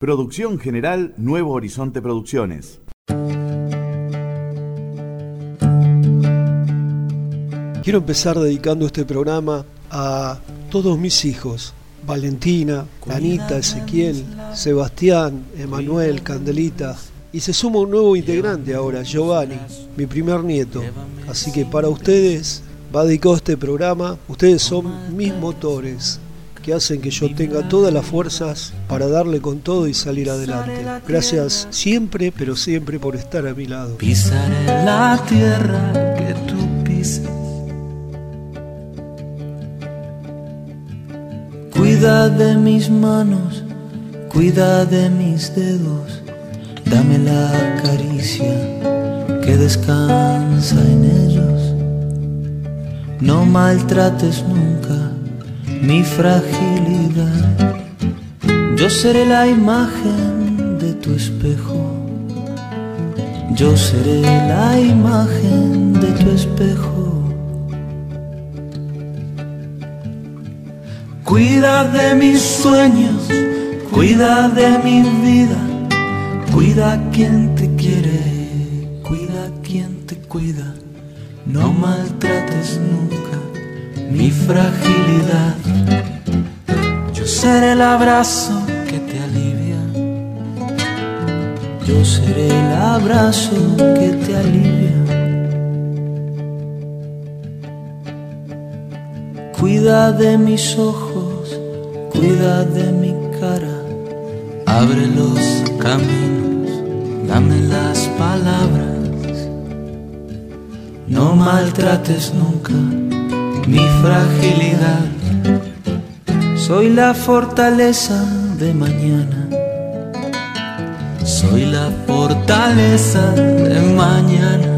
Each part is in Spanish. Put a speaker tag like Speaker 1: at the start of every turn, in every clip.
Speaker 1: Producción General Nuevo Horizonte Producciones.
Speaker 2: Quiero empezar dedicando este programa a todos mis hijos, Valentina, Anita, Ezequiel, Sebastián, Emanuel, Candelita. Y se suma un nuevo integrante ahora, Giovanni, mi primer nieto. Así que para ustedes va dedicado este programa. Ustedes son mis motores que hacen que yo tenga todas las fuerzas para darle con todo y salir adelante. Gracias siempre, pero siempre por estar a mi lado.
Speaker 3: Pisaré la tierra que tú pisas. Cuida de mis manos, cuida de mis dedos, dame la caricia que descansa en ellos. No maltrates nunca mi fragilidad. Yo seré la imagen de tu espejo. Yo seré la imagen de tu espejo. Cuida de mis sueños, cuida de mi vida, cuida quien te quiere, cuida quien te cuida, no maltrates nunca mi fragilidad. Yo seré el abrazo que te alivia. Yo seré el abrazo que te alivia. Cuida de mis ojos, cuida de mi cara. Abre los caminos, dame las palabras. No maltrates nunca mi fragilidad. Soy la fortaleza de mañana. Soy la fortaleza de mañana.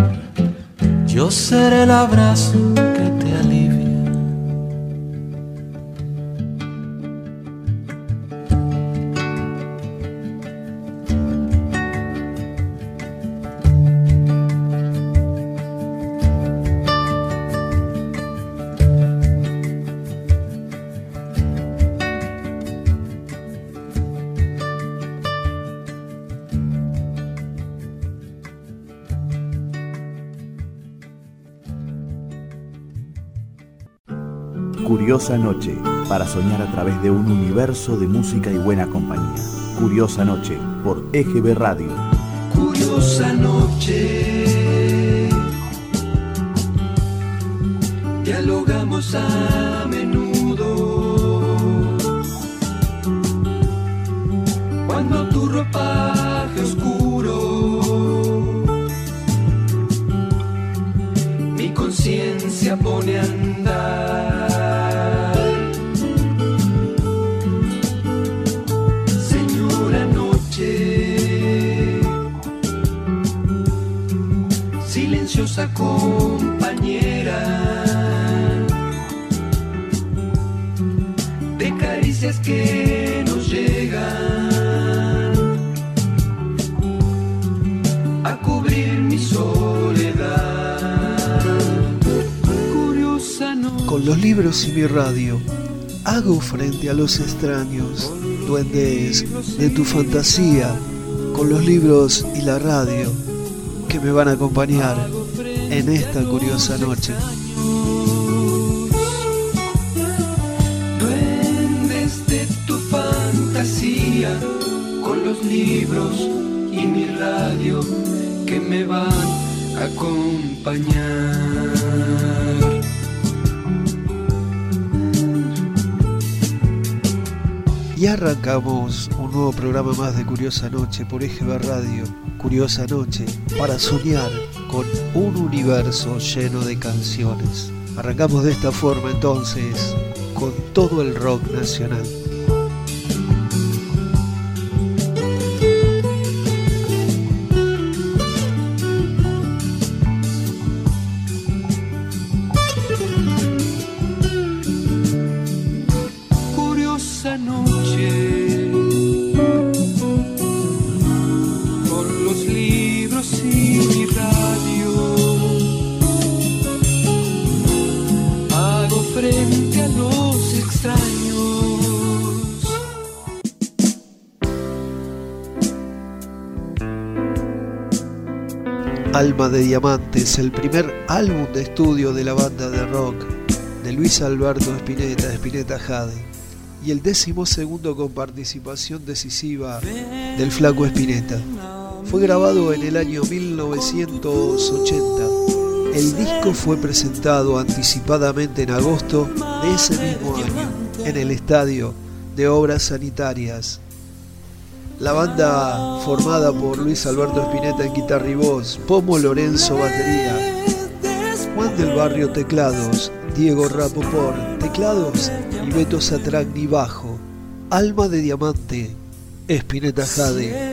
Speaker 3: Yo seré el abrazo
Speaker 1: Curiosa Noche, para soñar a través de un universo de música y buena compañía. Curiosa Noche, por EGB Radio.
Speaker 4: Curiosa noche. Dialogamos a
Speaker 2: frente a los extraños, duendes de tu fantasía, con los libros y la radio que me van a acompañar en esta curiosa noche.
Speaker 4: Duendes de tu fantasía, con los libros y mi radio que me van a acompañar. Arrancamos un nuevo programa más de Curiosa Noche por EGB Radio. Curiosa Noche para soñar con un universo lleno de canciones. Arrancamos de esta forma entonces con todo el rock nacional. De Diamantes, el primer álbum de estudio de la banda de rock de Luis Alberto Spinetta, Spinetta Jade, y el décimo segundo con participación decisiva del flaco Spinetta. Fue grabado en el año 1980. El disco fue presentado anticipadamente en agosto de ese mismo año en el Estadio de Obras Sanitarias la banda formada por Luis Alberto Spinetta en guitarra y voz, Pomo Lorenzo batería, Juan del Barrio teclados, Diego Rapopor teclados y Beto Satragni bajo, Alma de Diamante, Spinetta Jade.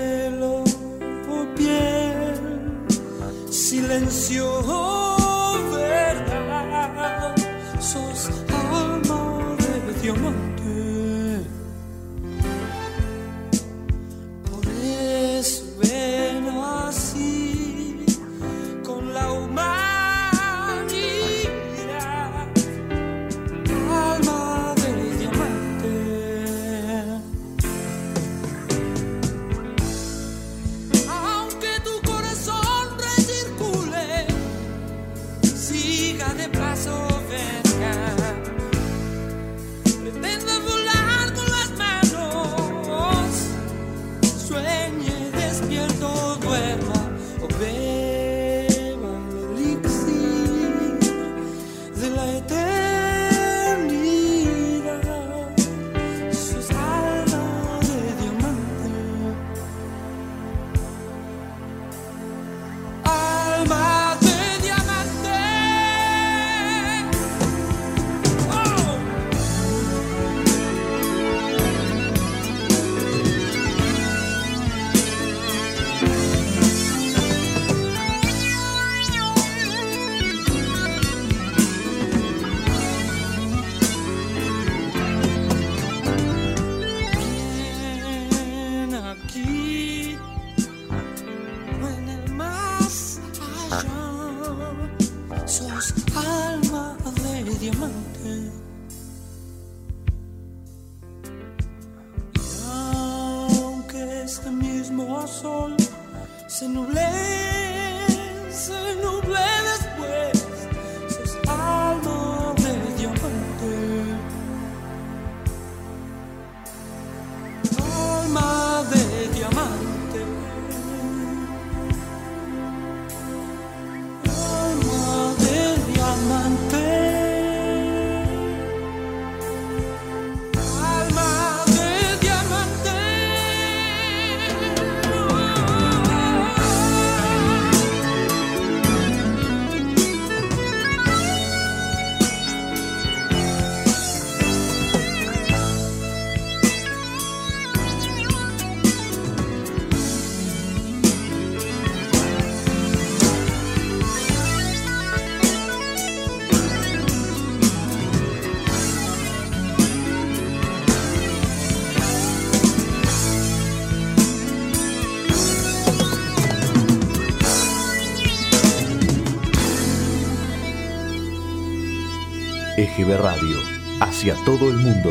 Speaker 1: EGB Radio, hacia todo el mundo.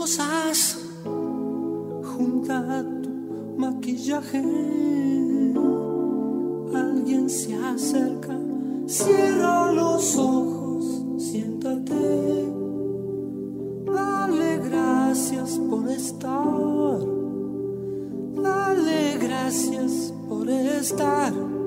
Speaker 4: Rosas junto a tu maquillaje. Alguien se acerca, cierra los ojos, siéntate. Dale gracias por estar. Dale gracias por estar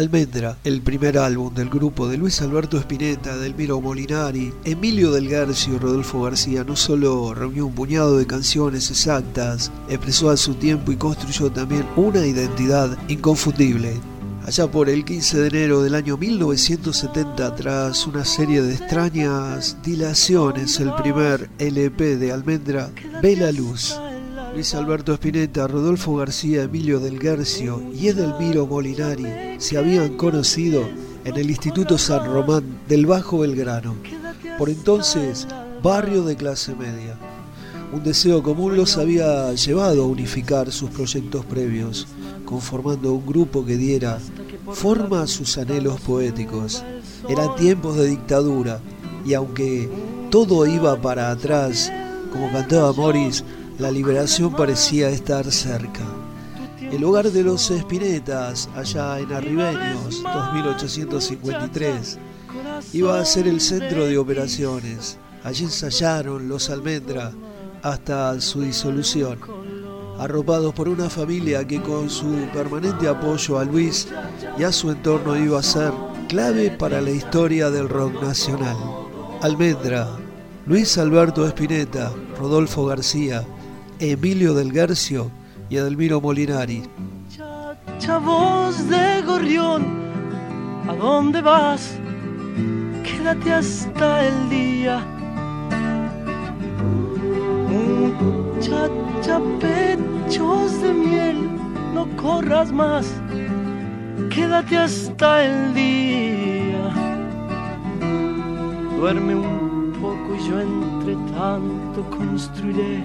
Speaker 2: Almendra, el primer álbum del grupo de Luis Alberto Spinetta, Delmiro Molinari, Emilio Del Garcio y Rodolfo García, no solo reunió un puñado de canciones exactas, expresó a su tiempo y construyó también una identidad inconfundible. Allá por el 15 de enero del año 1970, tras una serie de extrañas dilaciones, el primer LP de Almendra ve la luz. Luis Alberto Spinetta, Rodolfo García, Emilio Del Garcio y Edelmiro Molinari se habían conocido en el Instituto San Román del Bajo Belgrano, por entonces barrio de clase media. Un deseo común los había llevado a unificar sus proyectos previos, conformando un grupo que diera forma a sus anhelos poéticos. Eran tiempos de dictadura y aunque todo iba para atrás, como cantaba Morris, la liberación parecía estar cerca. El hogar de los Espinetas, allá en Arribeños, 2853, iba a ser el centro de operaciones. Allí ensayaron los Almendra hasta su disolución, arropados por una familia que con su permanente apoyo a Luis y a su entorno iba a ser clave para la historia del rock nacional. Almendra, Luis Alberto Espineta, Rodolfo García, Emilio Del Garcio y Edelmiro Molinari.
Speaker 4: Chacha voz de gorrión, ¿a dónde vas? Quédate hasta el día. Muchacha pechos de miel, no corras más. Quédate hasta el día. Duerme un poco y yo entre tanto construiré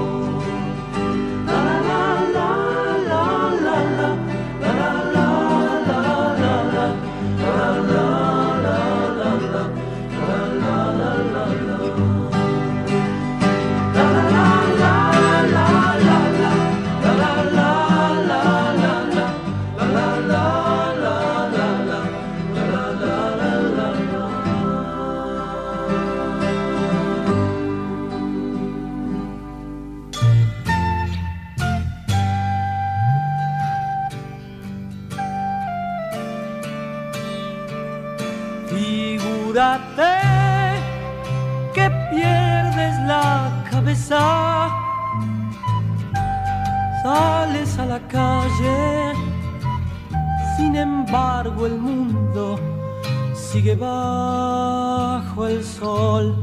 Speaker 4: Sin embargo el mundo sigue bajo el sol,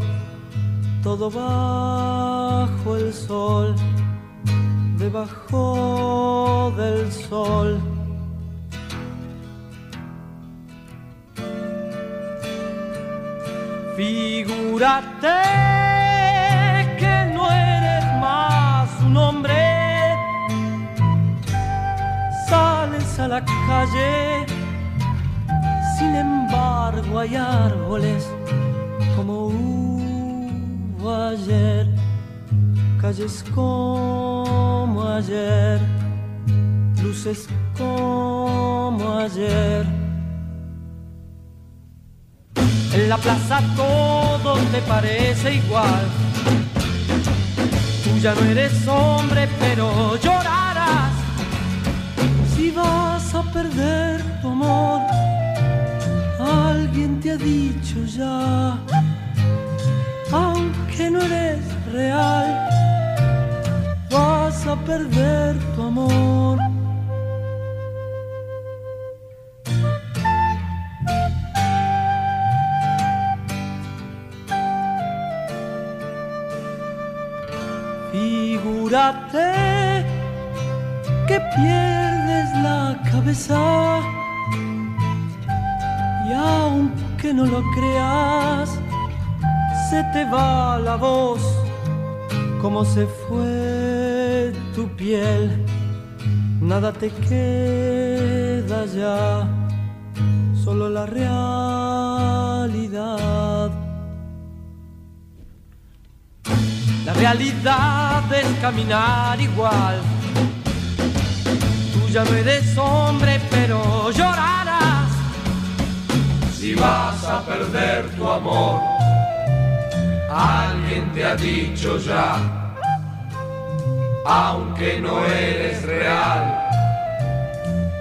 Speaker 4: todo bajo el sol, debajo del sol. Figúrate a la calle, sin embargo hay árboles como hubo ayer, calles como ayer, luces como ayer. En la plaza todo te parece igual. Tú ya no eres hombre, pero llorarás perder tu amor, alguien te ha dicho ya, aunque no eres real, vas a perder tu amor. Figúrate que pierdes la cabeza. Y aunque no lo creas, se te va la voz como se fue tu piel, nada te queda ya, solo la realidad. La realidad es caminar igual ya no eres hombre, pero llorarás.
Speaker 5: Si vas a perder tu amor, alguien te ha dicho ya, aunque no eres real,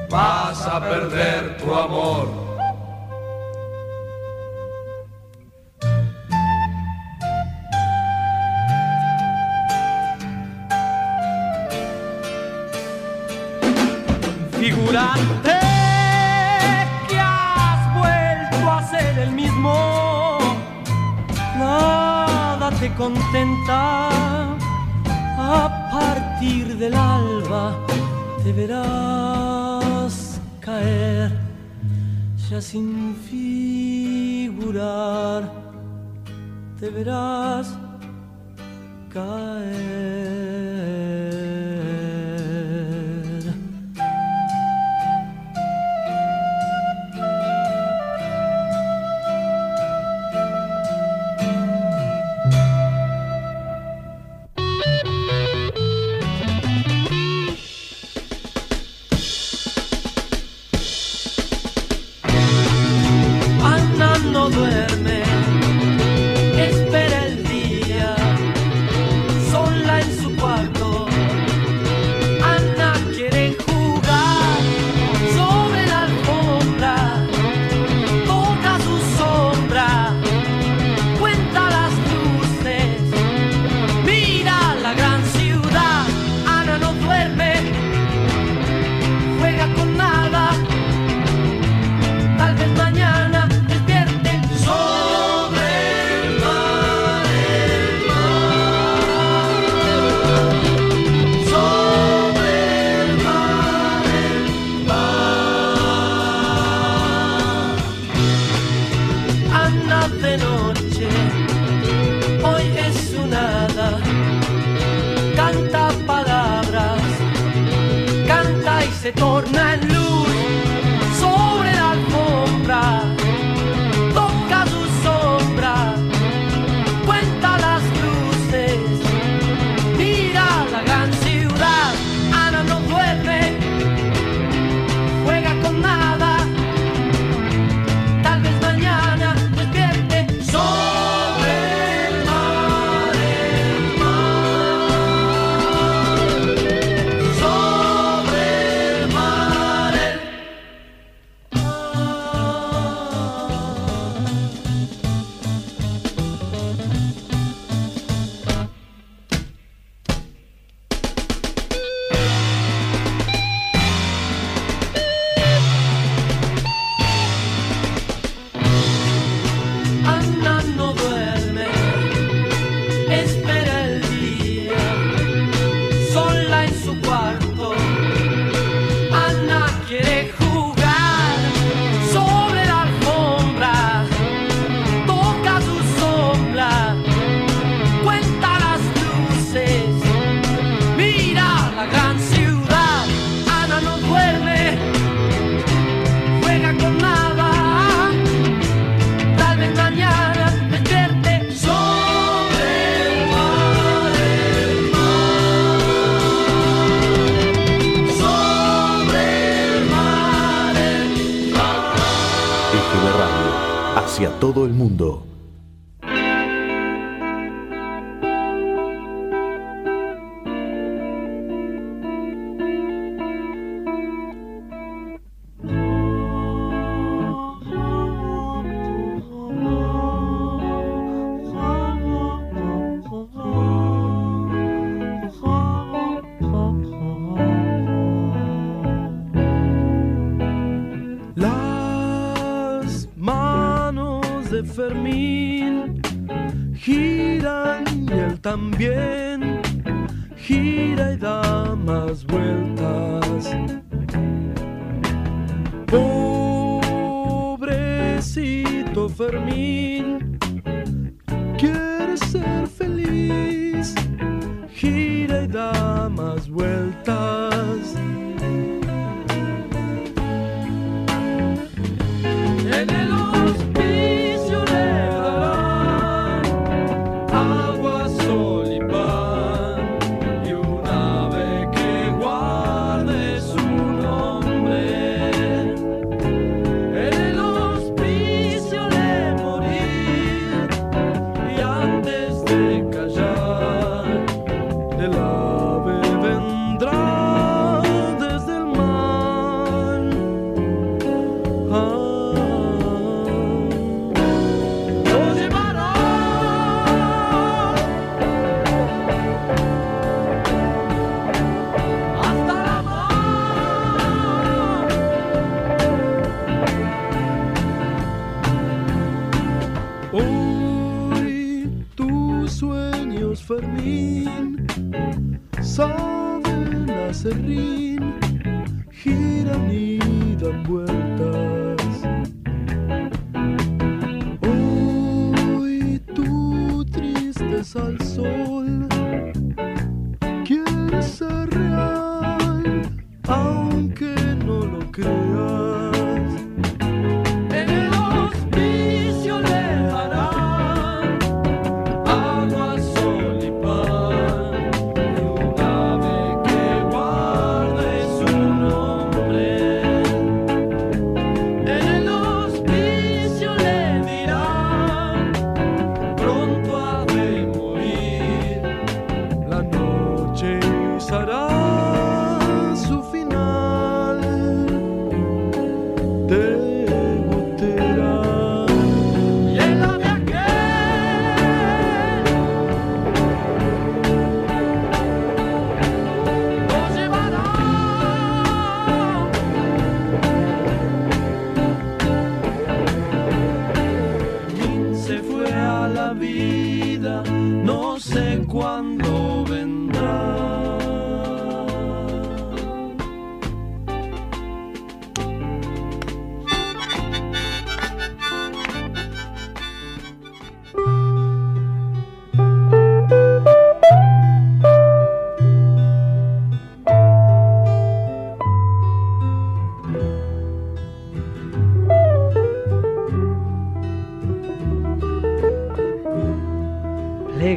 Speaker 5: vas a perder tu amor.
Speaker 4: Figúrate que has vuelto a ser el mismo. Nada te contenta. A partir del alba te verás caer, ya sin figurar, te verás caer.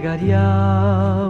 Speaker 4: Plegaria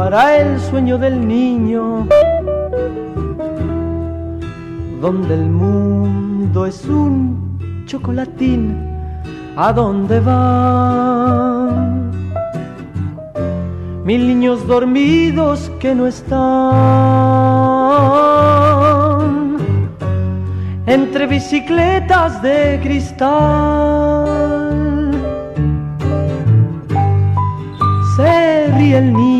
Speaker 4: para el sueño del niño, donde el mundo es un chocolatín, ¿a dónde van? Mil niños dormidos que no están entre bicicletas de cristal. Se ríe el niño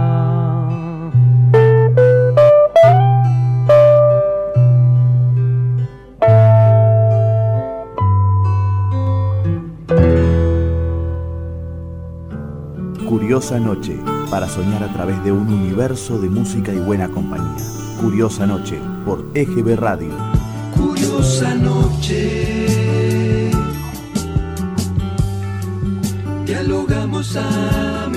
Speaker 1: Curiosa Noche, para soñar a través de un universo de música y buena compañía. Curiosa Noche, por EGB Radio.
Speaker 6: Curiosa noche, dialogamos a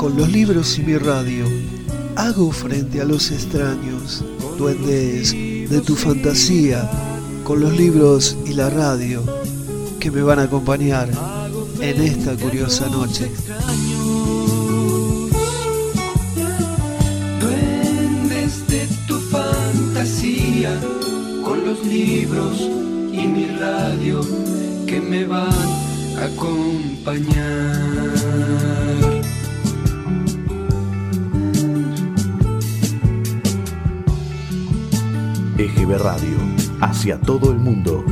Speaker 2: Con los libros y mi radio, hago frente a los extraños, duendes de tu fantasía, con los libros y la radio que me van a acompañar en esta curiosa noche.
Speaker 4: Duendes de tu fantasía, con los libros y mi radio que me van a acompañar.
Speaker 7: Radio, hacia todo el mundo.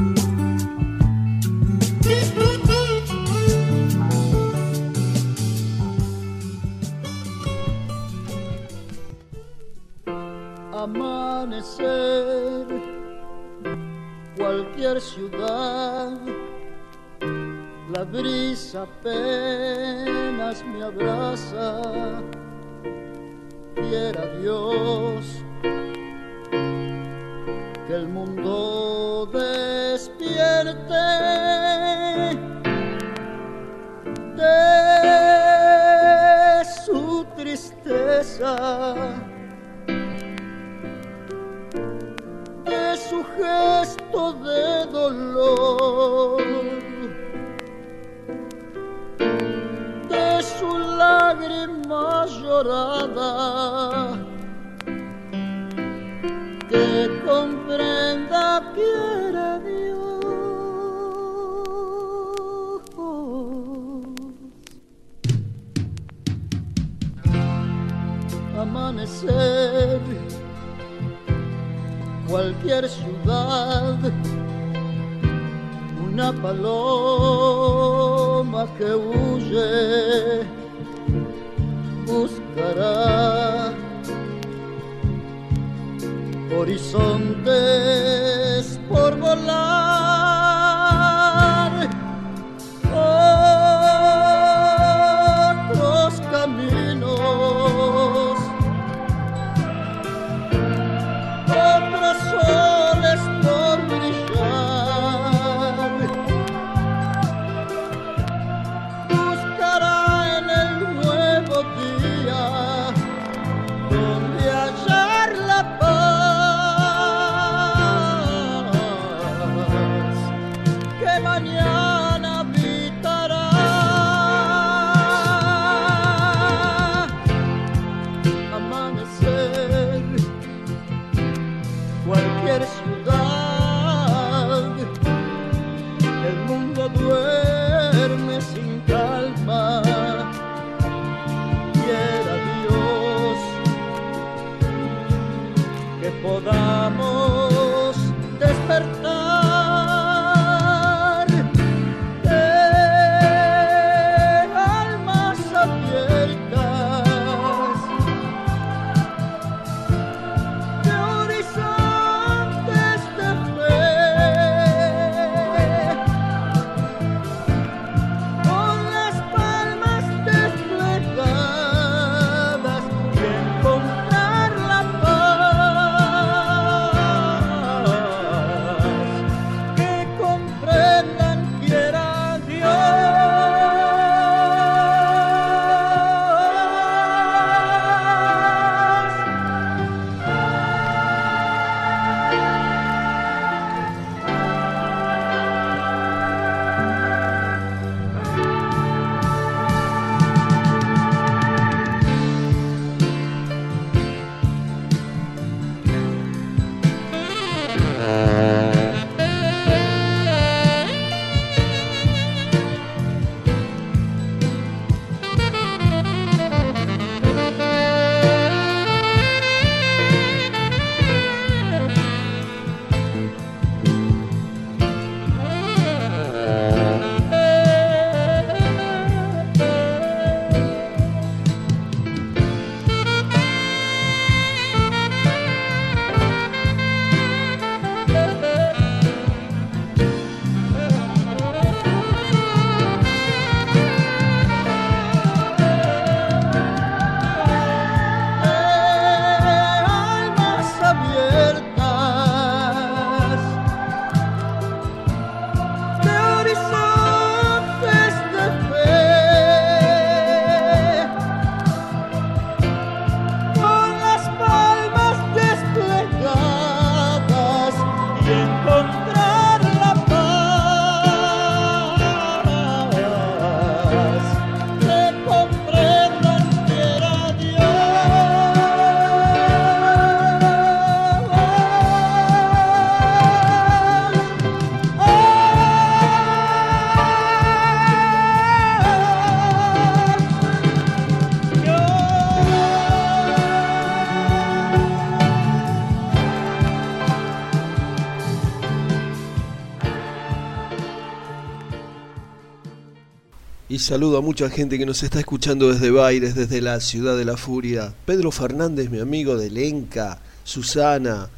Speaker 2: Saludo a mucha gente que nos está escuchando desde Baires, desde la ciudad de la furia. Pedro Fernández, mi amigo de Lenca, Susana,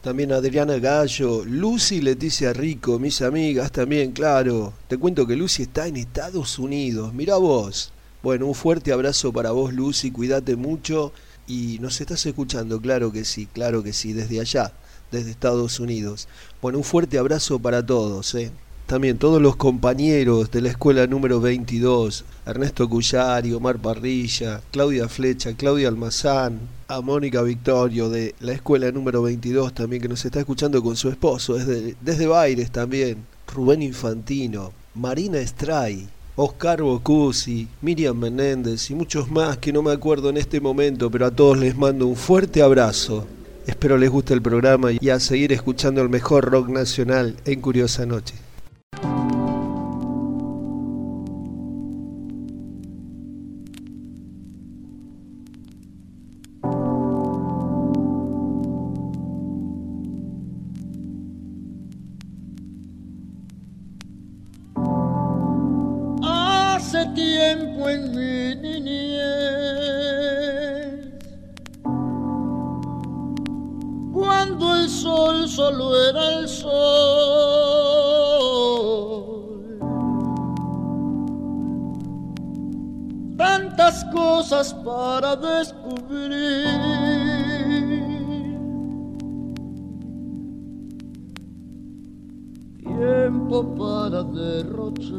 Speaker 2: también Adriana Gallo, Lucy Leticia Rico, mis amigas también, claro. Te cuento que Lucy está en Estados Unidos, mira vos. Bueno, un fuerte abrazo para vos, Lucy, cuídate mucho. Y nos estás escuchando, claro que sí, claro que sí, desde allá, desde Estados Unidos. Bueno, un fuerte abrazo para todos, ¿eh? También todos los compañeros de la escuela número 22, Ernesto Cuyari, Omar Parrilla, Claudia Flecha, Claudia Almazán, a Mónica Victorio de la escuela número 22 también que nos está escuchando con su esposo desde, desde Baires también, Rubén Infantino, Marina Estray, Oscar Bocusi, Miriam Menéndez y muchos más que no me acuerdo en este momento, pero a todos les mando un fuerte abrazo. Espero les guste el programa y a seguir escuchando el mejor rock nacional en Curiosa Noche.
Speaker 7: para descubrir. Tiempo para derrochar.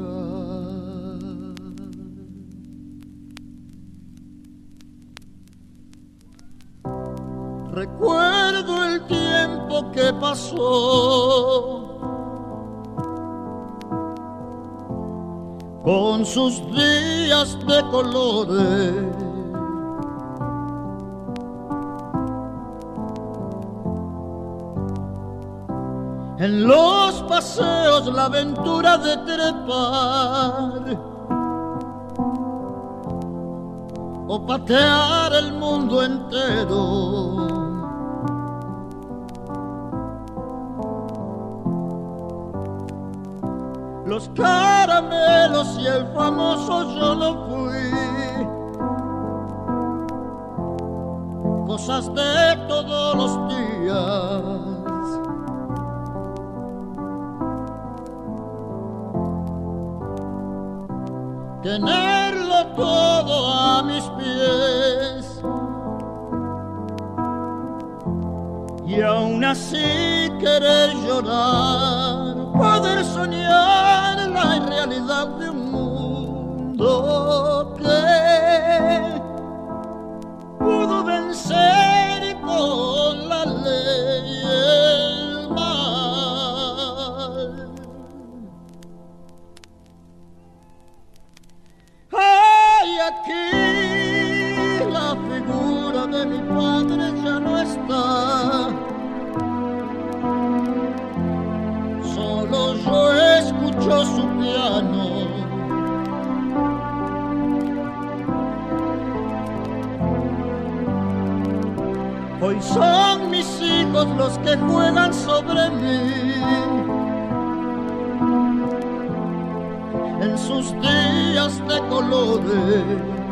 Speaker 7: Recuerdo el tiempo que pasó. con sus días de colores patear el mundo entero. Los caramelos y el famoso yo lo fui. Cosas de todos los días. Tenerlo todo a mis pies. Y aún así querer llorar, poder soñar la realidad de un mundo que pudo vencer con la ley. Aquí la figura de mi padre ya no está. Solo yo escucho su piano. Hoy son mis hijos los que juegan sobre mí. En sus días de colores.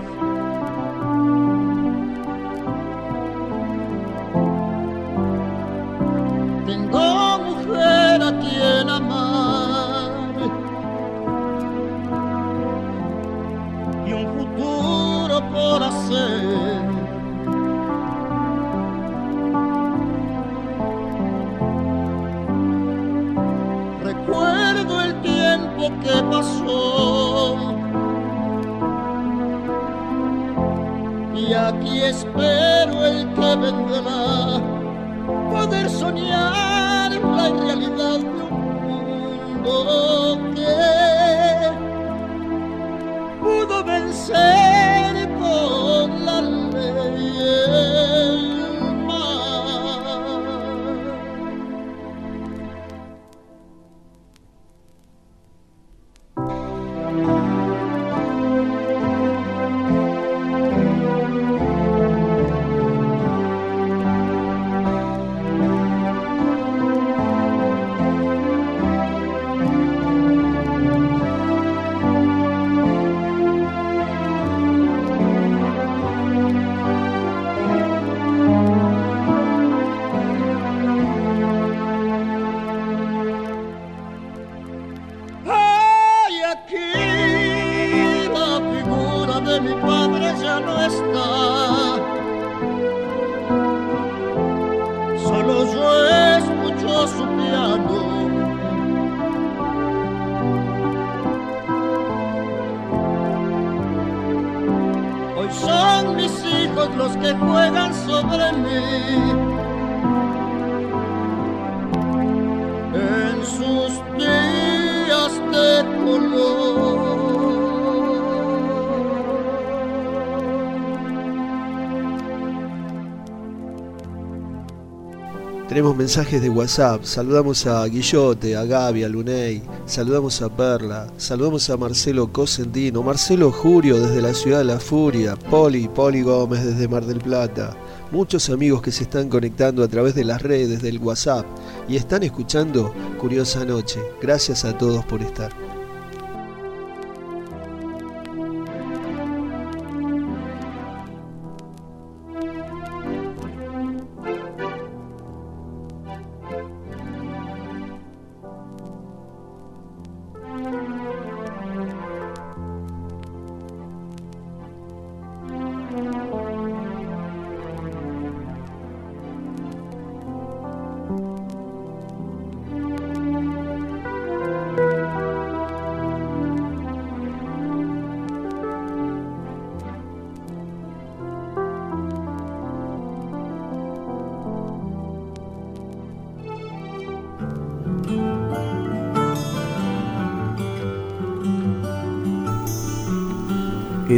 Speaker 2: Mensajes de WhatsApp, saludamos a Guillote, a Gaby, a Luney, saludamos a Perla, saludamos a Marcelo Cosentino, Marcelo Jurio desde la ciudad de la Furia, Poli, Poli Gómez desde Mar del Plata, muchos amigos que se están conectando a través de las redes del WhatsApp y están escuchando Curiosa Noche. Gracias a todos por estar.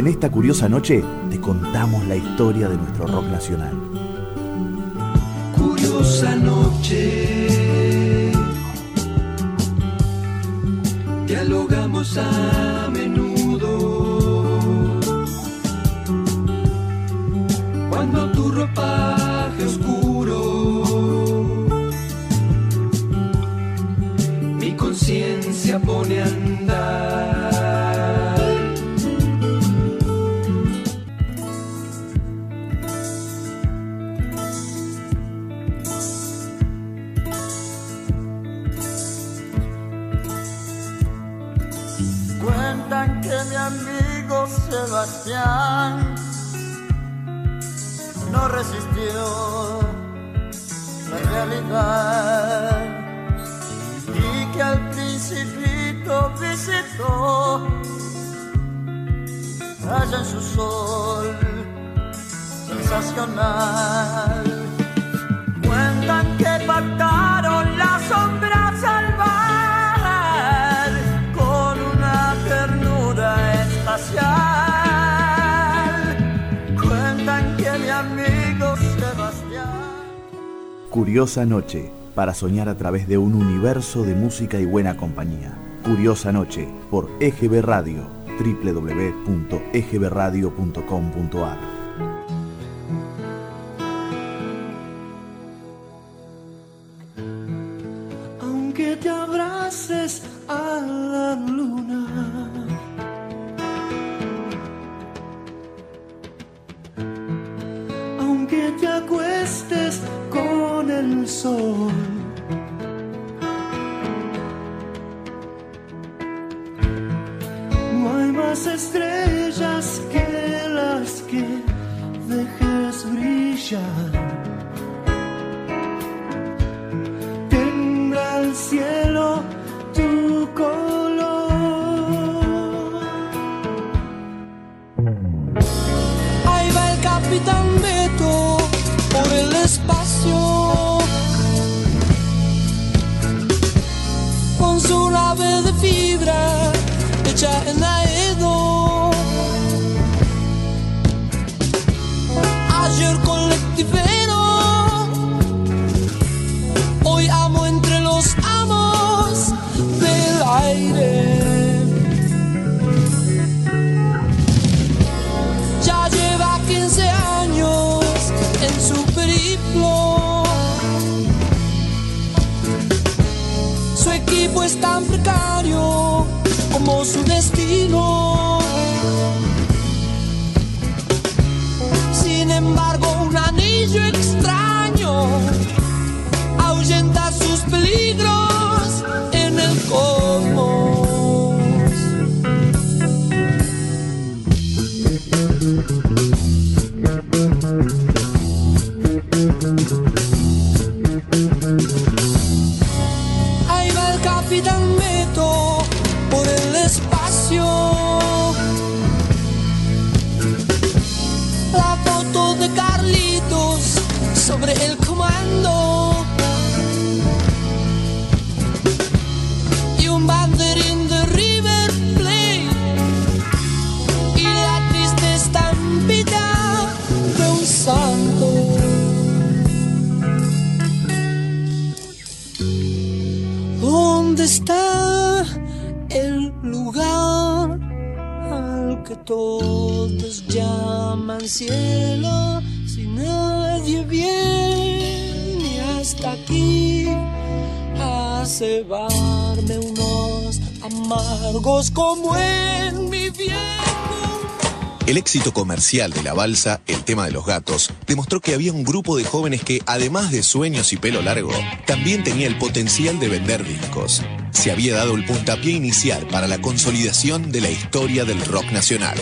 Speaker 4: En esta curiosa noche te contamos la historia de nuestro rock nacional.
Speaker 7: Curiosa noche. Dialogamos a menudo.
Speaker 4: Curiosa Noche, para soñar a través de un universo de música y buena compañía. Curiosa Noche, por EGB Radio, www.egbradio.com.ar.
Speaker 8: cielo? Si nadie viene hasta aquí a cebarme unos amargos como en mi viejo.
Speaker 9: El éxito comercial de la balsa, el tema de los gatos, demostró que había un grupo de jóvenes que, además de sueños y pelo largo, también tenía el potencial de vender discos. Se había dado el puntapié inicial para la consolidación de la historia del rock nacional.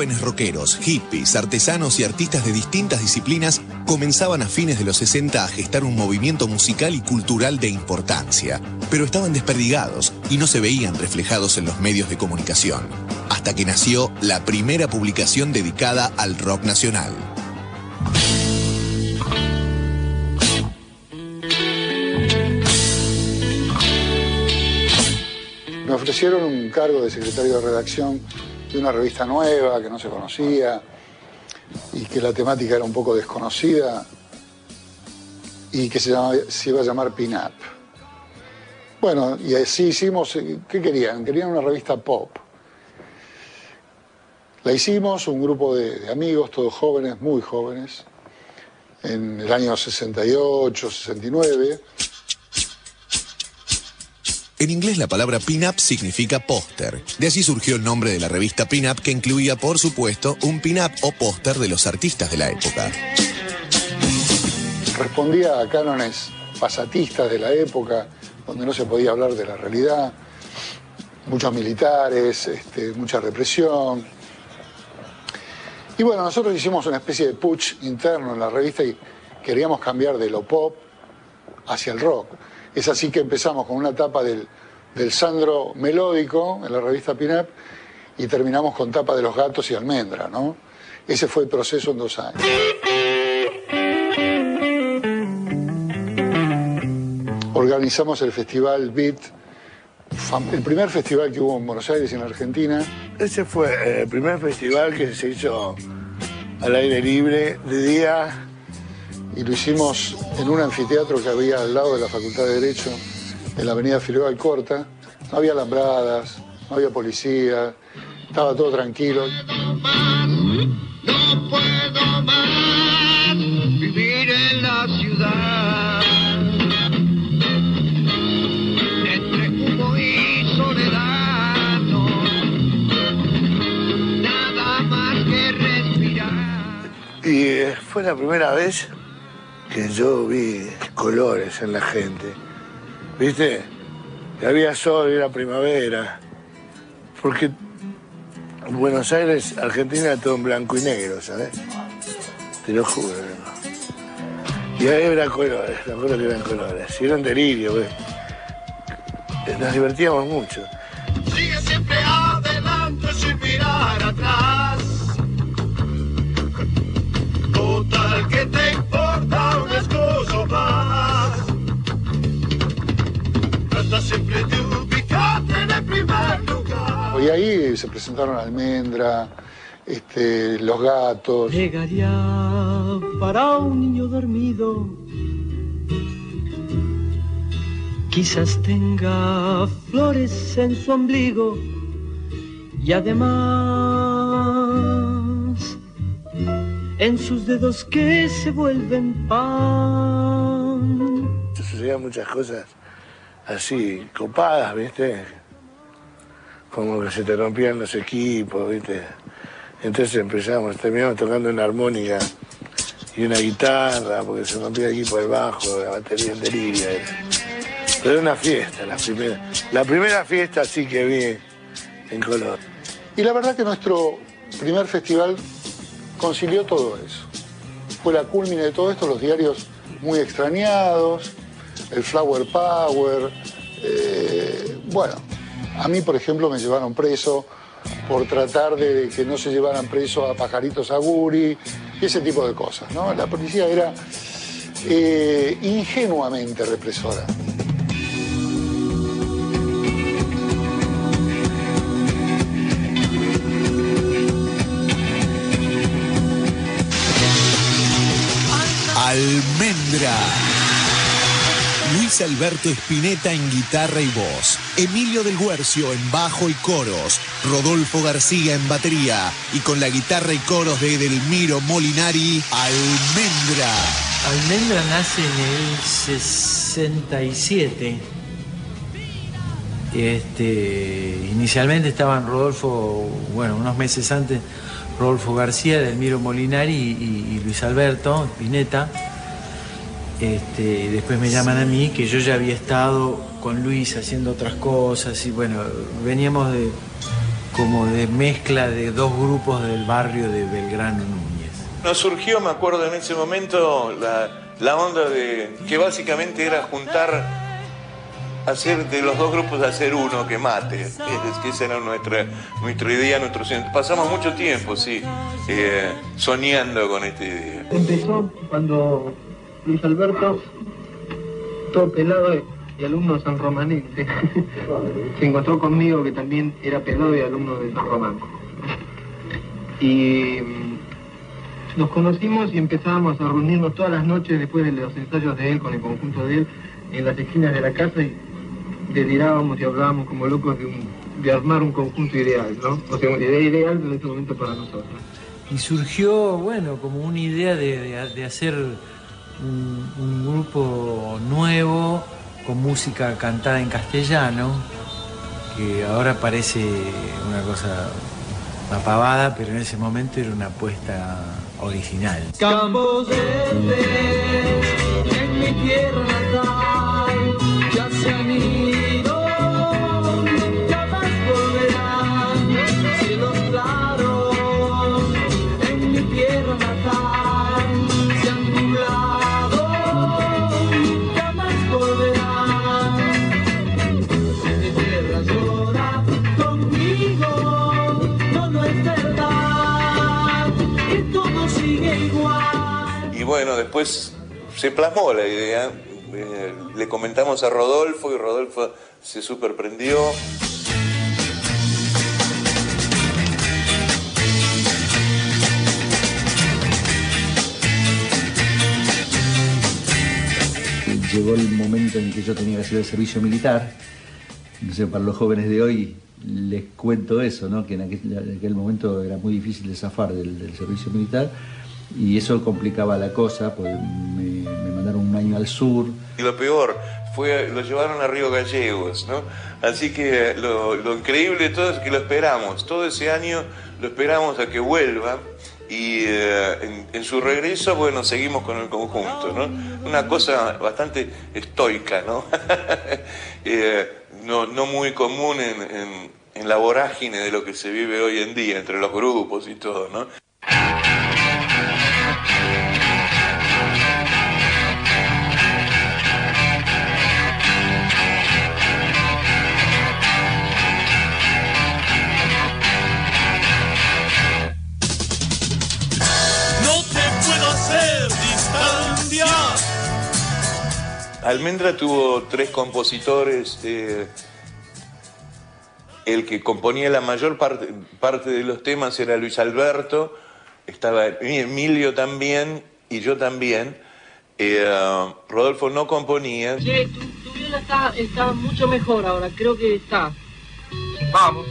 Speaker 9: Jóvenes rockeros, hippies, artesanos y artistas de distintas disciplinas comenzaban a fines de los 60 a gestar un movimiento musical y cultural de importancia, pero estaban desperdigados y no se veían reflejados en los medios de comunicación, hasta que nació la primera publicación dedicada al rock nacional.
Speaker 10: Me ofrecieron un cargo de secretario de redacción de una revista nueva que no se conocía y que la temática era un poco desconocida y que se, iba a llamar Pin Up. Bueno, y así hicimos, ¿qué querían? Querían una revista pop. La hicimos, un grupo de amigos, todos jóvenes, muy jóvenes, en el año 68, 69.
Speaker 9: En inglés la palabra pin-up significa póster. De allí surgió el nombre de la revista Pin-Up que incluía, por supuesto, un pin-up o póster de los artistas de la época.
Speaker 10: Respondía a cánones pasatistas de la época, donde no se podía hablar de la realidad. Muchos militares, este, mucha represión. Y bueno, nosotros hicimos una especie de putsch interno en la revista y queríamos cambiar de lo pop hacia el rock. Es así que empezamos con una tapa del, Sandro melódico en la revista Pinup y terminamos con tapa de los gatos y almendra, ¿no? Ese fue el proceso en dos años. Organizamos el festival Beat, el primer festival que hubo en Buenos Aires, en Argentina.
Speaker 11: Ese fue eh, el primer festival que se hizo al aire libre de día
Speaker 10: y lo hicimos en un anfiteatro que había al lado de la Facultad de Derecho, en la avenida Figueroa Alcorta. No había alambradas, no había policía, estaba todo tranquilo.
Speaker 12: No puedo más vivir en la ciudad. Entre humo y soledad, no. Nada más que respirar.
Speaker 11: Y eh, fue la primera vez que yo vi colores en la gente. ¿Viste? Había sol era primavera. Porque en Buenos Aires, Argentina, todo en blanco y negro, ¿sabes? Te lo juro. ¿no? Y ahí era colores, me acuerdo que eran colores. Y era un delirio, ¿ves? Nos divertíamos mucho.
Speaker 12: Sigue siempre adelante sin mirar atrás. Trata siempre de ubicarte en el primer lugar.
Speaker 10: Y ahí se presentaron Almendra, este, Los Gatos.
Speaker 4: Llegaría para un niño dormido. Quizás tenga flores en su ombligo y además en sus dedos que se vuelven pan.
Speaker 11: Sucedían muchas cosas así, copadas, ¿viste? Como que se te rompían los equipos, ¿viste? Entonces empezamos, terminamos tocando una armónica y una guitarra, porque se rompía el equipo del bajo, la batería en delirio. Pero era una fiesta, la primera, la primera fiesta sí que vi en color.
Speaker 10: Y la verdad que nuestro primer festival concilió todo eso. Fue la culmine de todo esto, los diarios muy extrañados, el Flower Power. eh, bueno, a mí, por ejemplo, me llevaron preso por tratar de que no se llevaran preso a pajaritos aguri y ese tipo de cosas. ¿no? La policía era eh, ingenuamente represora.
Speaker 9: Alberto Espineta en guitarra y voz, Emilio del Guercio en bajo y coros, Rodolfo García en batería y con la guitarra y coros de Edelmiro Molinari, Almendra.
Speaker 13: Almendra nace en el 67. Este, inicialmente estaban Rodolfo, bueno, unos meses antes, Rodolfo García, Edelmiro Molinari y, y Luis Alberto Espineta este, después me llaman a mí, que yo ya había estado con Luis haciendo otras cosas y bueno, veníamos de como de mezcla de dos grupos del barrio de Belgrano Núñez.
Speaker 14: Nos surgió, me acuerdo en ese momento, la, onda de que básicamente era juntar, hacer de los dos grupos hacer uno que mate. Es, que esa era nuestra, nuestra idea, nuestro Pasamos mucho tiempo, sí, eh, soñando con esta idea.
Speaker 15: Empezó cuando Luis Alberto, todo pelado y alumno San Romanense. Se encontró conmigo que también era pelado y alumno de San Román. Y mm, nos conocimos y empezábamos a reunirnos todas las noches después de los ensayos de él con el conjunto de él en las esquinas de la casa y delirábamos y hablábamos como locos de, armar un conjunto ideal, ¿no? O sea, una idea ideal en este momento para nosotros.
Speaker 13: Y surgió, bueno, como una idea de hacer un, grupo nuevo con música cantada en castellano, que ahora parece una cosa apavada, pero en ese momento era una apuesta original.
Speaker 14: Después se plasmó la idea. Eh, le comentamos a Rodolfo y Rodolfo se superprendió.
Speaker 16: Llegó el momento en que yo tenía que hacer el servicio militar. No sé, para los jóvenes de hoy les cuento eso, ¿no? que en aquel, momento era muy difícil de zafar del servicio militar y eso complicaba la cosa, pues me, mandaron un año al sur.
Speaker 14: Y lo peor, fue, lo llevaron a Río Gallegos, ¿no? Así que lo, increíble de todo es que lo esperamos, todo ese año lo esperamos a que vuelva y eh, en, su regreso, bueno, seguimos con el conjunto, ¿no? Una cosa bastante estoica, ¿no? Eh, no, no, muy común en, en la vorágine de lo que se vive hoy en día entre los grupos y todo, ¿no? Almendra tuvo tres compositores. Eh, el que componía la mayor parte, parte, de los temas era Luis Alberto, estaba Emilio también y yo también. Eh, Rodolfo no componía.
Speaker 15: Sí, tu, viola está, mucho mejor ahora, creo que está. Vamos.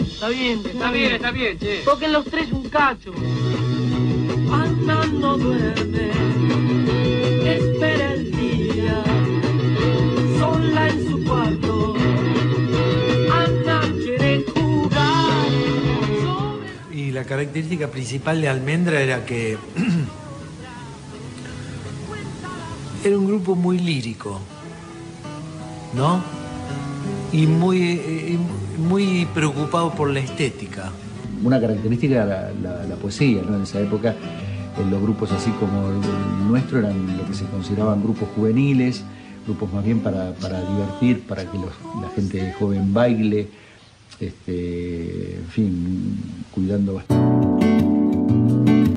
Speaker 15: Está bien, está bien, está bien, che. Toquen los tres un cacho. Ana no duerme, espera el día, sola en su cuarto. Ana quiere jugar.
Speaker 13: Y la característica principal de Almendra era que era un grupo muy lírico, ¿no? Y muy, eh, muy preocupado por la estética
Speaker 16: una característica era la, poesía, ¿no? En esa época los grupos así como el nuestro eran lo que se consideraban grupos juveniles, grupos más bien para, divertir, para que la gente joven baile, este, en fin, cuidando bastante.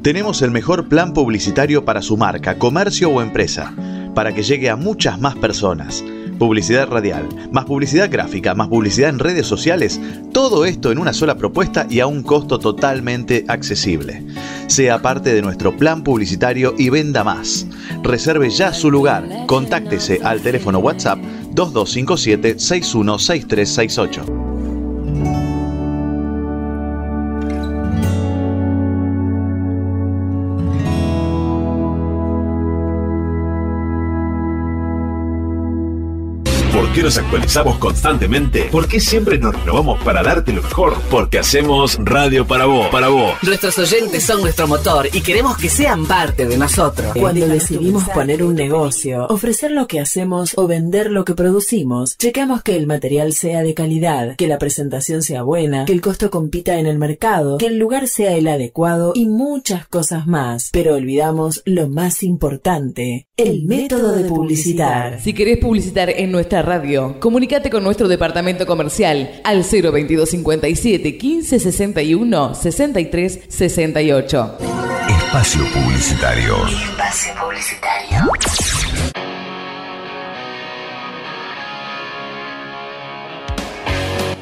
Speaker 1: Tenemos el mejor plan publicitario para su marca, comercio o empresa, para que llegue a muchas más personas publicidad radial, más publicidad gráfica, más publicidad en redes sociales, todo esto en una sola propuesta y a un costo totalmente accesible. Sea parte de nuestro plan publicitario y venda más. Reserve ya su lugar. Contáctese al teléfono WhatsApp 2257 616368.
Speaker 17: ¿Por qué nos actualizamos constantemente? ¿Por qué siempre nos renovamos para darte lo mejor? Porque hacemos radio para vos, para vos.
Speaker 18: Nuestros oyentes son nuestro motor y queremos que sean parte de nosotros.
Speaker 19: Cuando decidimos poner un negocio, ofrecer lo que hacemos o vender lo que producimos, checamos que el material sea de calidad, que la presentación sea buena, que el costo compita en el mercado, que el lugar sea el adecuado y muchas cosas más. Pero olvidamos lo más importante, el método de publicitar.
Speaker 20: Si querés publicitar en nuestra radio, comunícate con nuestro departamento comercial al 02257 15 61 63 68.
Speaker 21: Espacio Publicitario.
Speaker 22: Espacio Publicitario.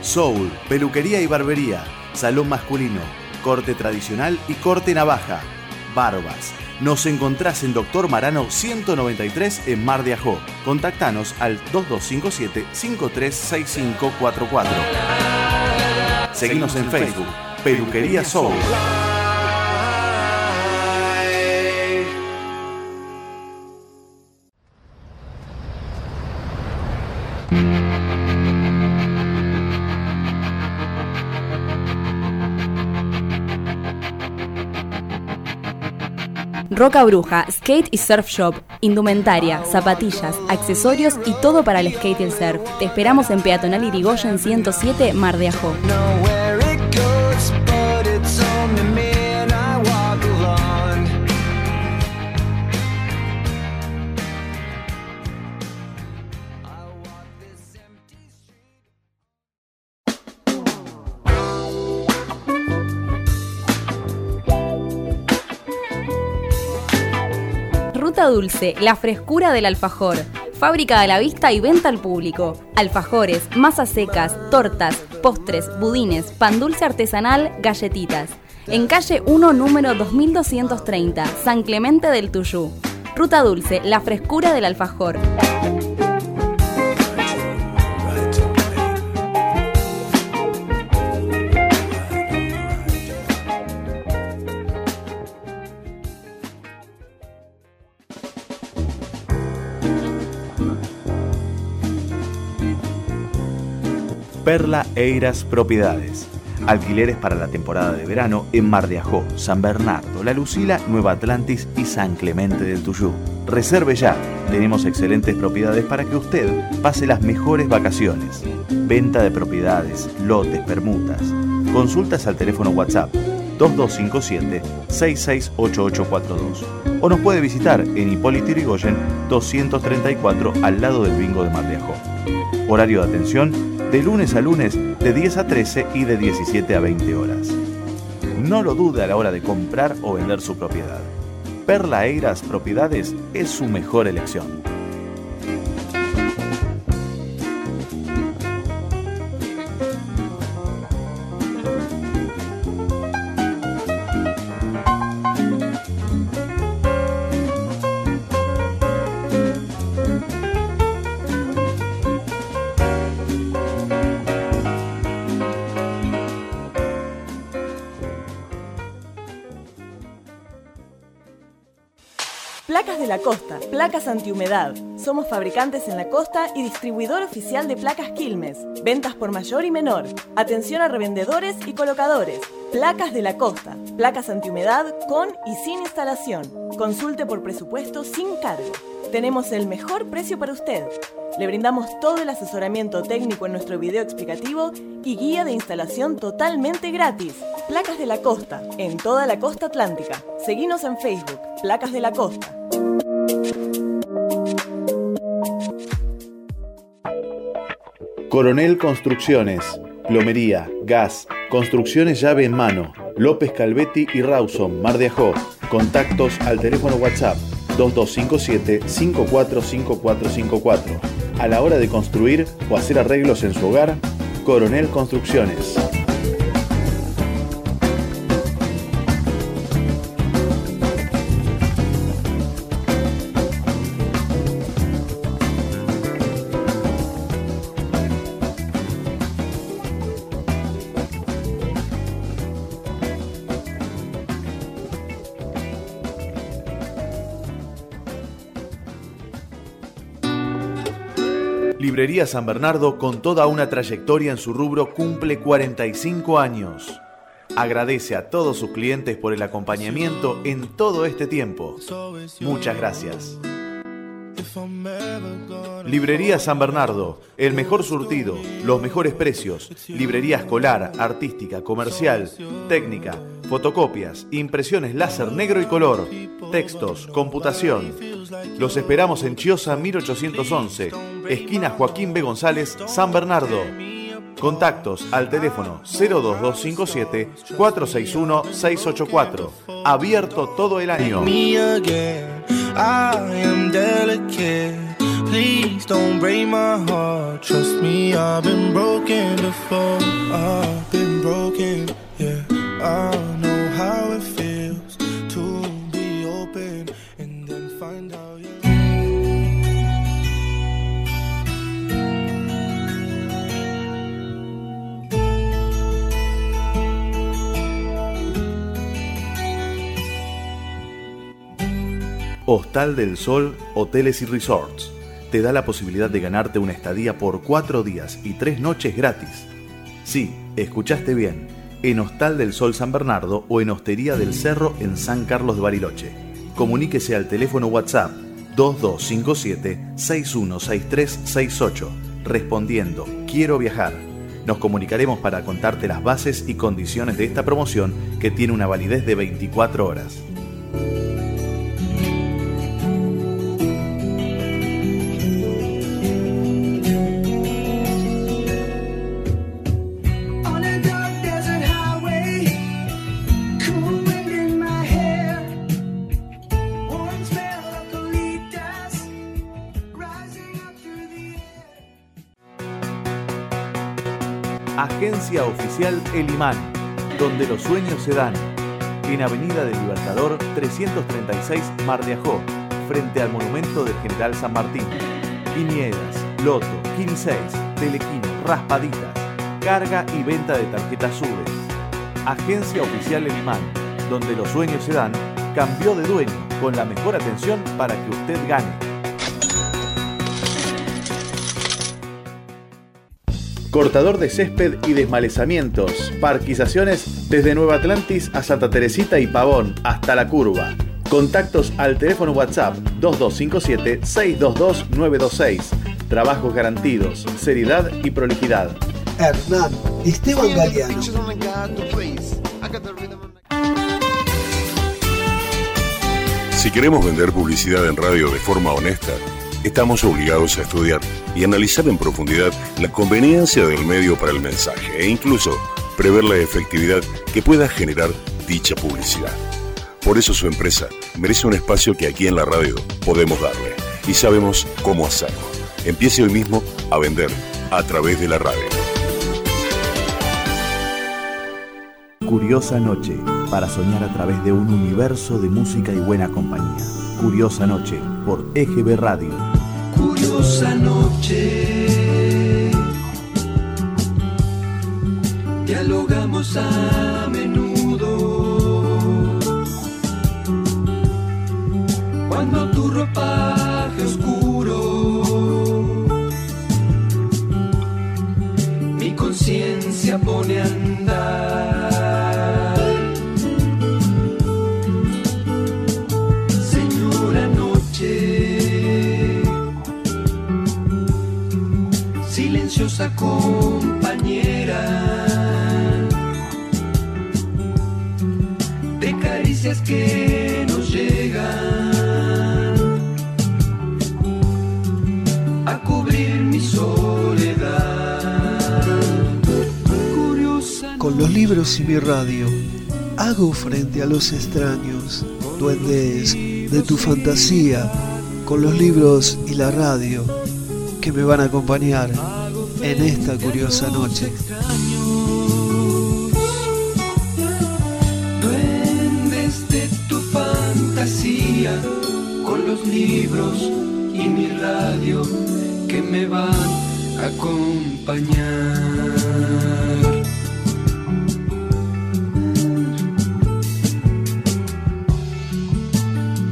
Speaker 1: Soul, peluquería y barbería, salón masculino, corte tradicional y corte navaja, barbas. Nos encontrás en Doctor Marano 193 en Mar de Ajó. Contactanos al 2257 536544. Seguimos en Facebook, Peluquería Soul.
Speaker 23: Roca Bruja, Skate y Surf Shop, indumentaria, zapatillas, accesorios y todo para el skate y el surf. Te esperamos en Peatonal Irigoyen 107, Mar de Ajó. Ruta Dulce, la frescura del alfajor. Fábrica a la vista y venta al público. Alfajores, masas secas, tortas, postres, budines, pan dulce artesanal, galletitas. En calle 1, número 2230, San Clemente del Tuyú. Ruta Dulce, la frescura del alfajor.
Speaker 1: Perla Eiras Propiedades. Alquileres para la temporada de verano en Mar de Ajó, San Bernardo, La Lucila, Nueva Atlantis y San Clemente del Tuyú. Reserve ya. Tenemos excelentes propiedades para que usted pase las mejores vacaciones. Venta de propiedades, lotes, permutas. Consultas al teléfono WhatsApp 2257 668842 o nos puede visitar en Hipólito Yrigoyen 234 al lado del bingo de Mar de Ajó. Horario de atención de lunes a lunes de 10 a 13 y de 17 a 20 horas. No lo dude a la hora de comprar o vender su propiedad. Perla Eiras Propiedades es su mejor elección.
Speaker 24: Placas antihumedad. Somos fabricantes en la costa y distribuidor oficial de placas Quilmes. Ventas por mayor y menor. Atención a revendedores y colocadores. Placas de la Costa, placas antihumedad con y sin instalación. Consulte por presupuesto sin cargo. Tenemos el mejor precio para usted. Le brindamos todo el asesoramiento técnico en nuestro video explicativo y guía de instalación totalmente gratis. Placas de la Costa, en toda la costa atlántica. Seguinos en Facebook, Placas de la Costa.
Speaker 1: Coronel Construcciones, plomería, gas, construcciones llave en mano, López Calvetti y Rawson, Mar de Ajó. Contactos al teléfono WhatsApp 2257 545454. A la hora de construir o hacer arreglos en su hogar, Coronel Construcciones. Librería San Bernardo, con toda una trayectoria en su rubro, cumple 45 años. Agradece a todos sus clientes por el acompañamiento en todo este tiempo. Muchas gracias. Librería San Bernardo, el mejor surtido, los mejores precios. Librería escolar, artística, comercial, técnica, fotocopias, impresiones láser negro y color, textos, computación. Los esperamos en Chiosa 1811, esquina Joaquín B. González, San Bernardo. Contactos al teléfono 02257 461 684. Abierto todo el año.
Speaker 25: Please don't break my heart. Trust me, I've been broken before.
Speaker 1: Hostal del Sol, Hoteles y Resorts. Te da la posibilidad de ganarte una estadía por cuatro días y tres noches gratis. Sí, escuchaste bien. En Hostal del Sol San Bernardo o en Hostería del Cerro en San Carlos de Bariloche. Comuníquese al teléfono WhatsApp 2257-616368 respondiendo Quiero viajar. Nos comunicaremos para contarte las bases y condiciones de esta promoción que tiene una validez de 24 horas. Agencia Oficial El Imán, donde los sueños se dan. En Avenida del Libertador 336 Mar de Ajó, frente al monumento del General San Martín. Viñedas, Loto, 15, Telequino, Raspaditas, carga y venta de tarjetas SUBE. Agencia Oficial El Imán, donde los sueños se dan, cambió de dueño con la mejor atención para que usted gane. Cortador de césped y desmalezamientos. Parquizaciones desde Nueva Atlantis a Santa Teresita y Pavón hasta la curva. Contactos al teléfono WhatsApp 2257-622-926. Trabajos garantidos, seriedad y prolijidad.
Speaker 2: Hernán Esteban Galeano.
Speaker 26: Si queremos vender publicidad en radio de forma honesta, estamos obligados a estudiar y analizar en profundidad la conveniencia del medio para el mensaje e incluso prever la efectividad que pueda generar dicha publicidad. Por eso su empresa merece un espacio que aquí en la radio podemos darle y sabemos cómo hacerlo. Empiece hoy mismo a vender a través de la radio.
Speaker 1: Curiosa Noche, para soñar a través de un universo de música y buena compañía. Curiosa Noche, por EGB Radio.
Speaker 4: curiosa noche. Dialogamos a menudo. Cuando tu ropaje oscuro, mi conciencia pone a silenciosa compañera de caricias que nos llegan a cubrir mi soledad. Curiosa
Speaker 2: Con los libros y mi radio, hago frente a los extraños, duendes de tu fantasía, con los libros y la radio que me van a acompañar en esta curiosa noche.
Speaker 4: duendes de tu fantasía, con los libros y mi radio que me van a acompañar.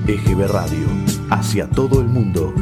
Speaker 1: EGB Radio, hacia todo el mundo.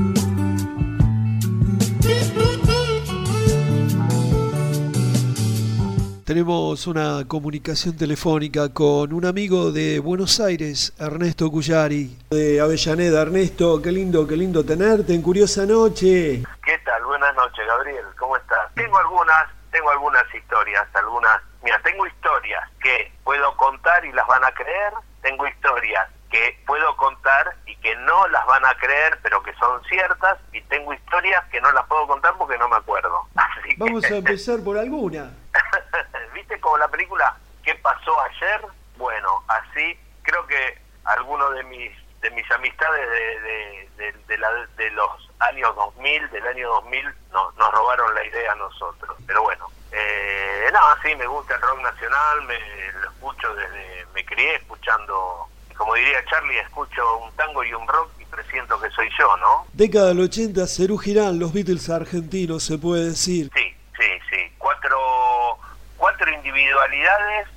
Speaker 27: Tenemos una comunicación telefónica con un amigo de Buenos Aires, Ernesto Cuyari, de Avellaneda. Ernesto, qué lindo, qué lindo tenerte en Curiosa Noche.
Speaker 28: ¿Qué tal? Buenas noches, Gabriel. ¿Cómo estás? Tengo algunas, tengo algunas historias, algunas. Mira, tengo historias que puedo contar y las van a creer. Tengo historias que puedo contar y que no las van a creer, pero que son ciertas. Y tengo historias que no las puedo contar porque no me acuerdo. Así
Speaker 27: Vamos
Speaker 28: que-
Speaker 27: a empezar por alguna.
Speaker 28: ¿Viste como la película ¿Qué pasó ayer? Bueno, así creo que algunos de mis de mis amistades de, de, de- de la- de los años 2000, del año 2000, no, nos robaron la idea a nosotros. Pero bueno, eh, no, sí, me gusta el rock nacional, me lo escucho desde, me crié escuchando, como diría Charlie, escucho un tango y un rock y presiento que soy yo, ¿no?
Speaker 27: Década del 80, Cerú Girán, los Beatles argentinos, se puede decir.
Speaker 28: Sí, sí, sí. Cuatro, cuatro individualidades,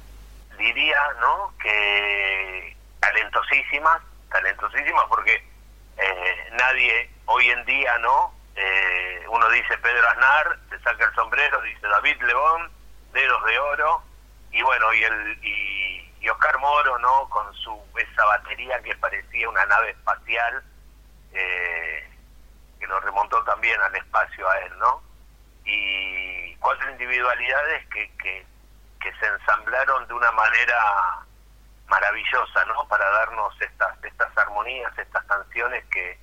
Speaker 28: diría, ¿no? Que talentosísimas, talentosísimas porque eh, nadie hoy en día, ¿no? Eh, uno dice Pedro Aznar, se saca el sombrero, dice David León, dedos de oro, y bueno, y el y, y Oscar Moro, ¿no? Con su esa batería que parecía una nave espacial, eh, que lo remontó también al espacio a él, ¿no? Y cuatro individualidades que, que, que se ensamblaron de una manera maravillosa, ¿no? Para darnos estas estas armonías, estas canciones que,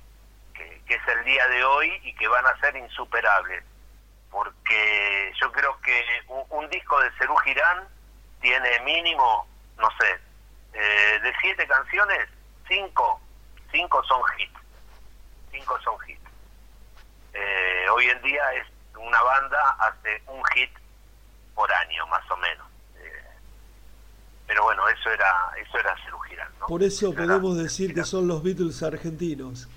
Speaker 28: que, es el día de hoy y que van a ser insuperables. Porque yo creo que un, un disco de Cerú Girán tiene mínimo, no sé, eh, de siete canciones, cinco, cinco son hits. Cinco son hits. Eh, hoy en día es una banda hace un hit por año más o menos Eh, pero bueno eso era eso era ¿no?
Speaker 27: Por eso podemos decir que son los Beatles argentinos.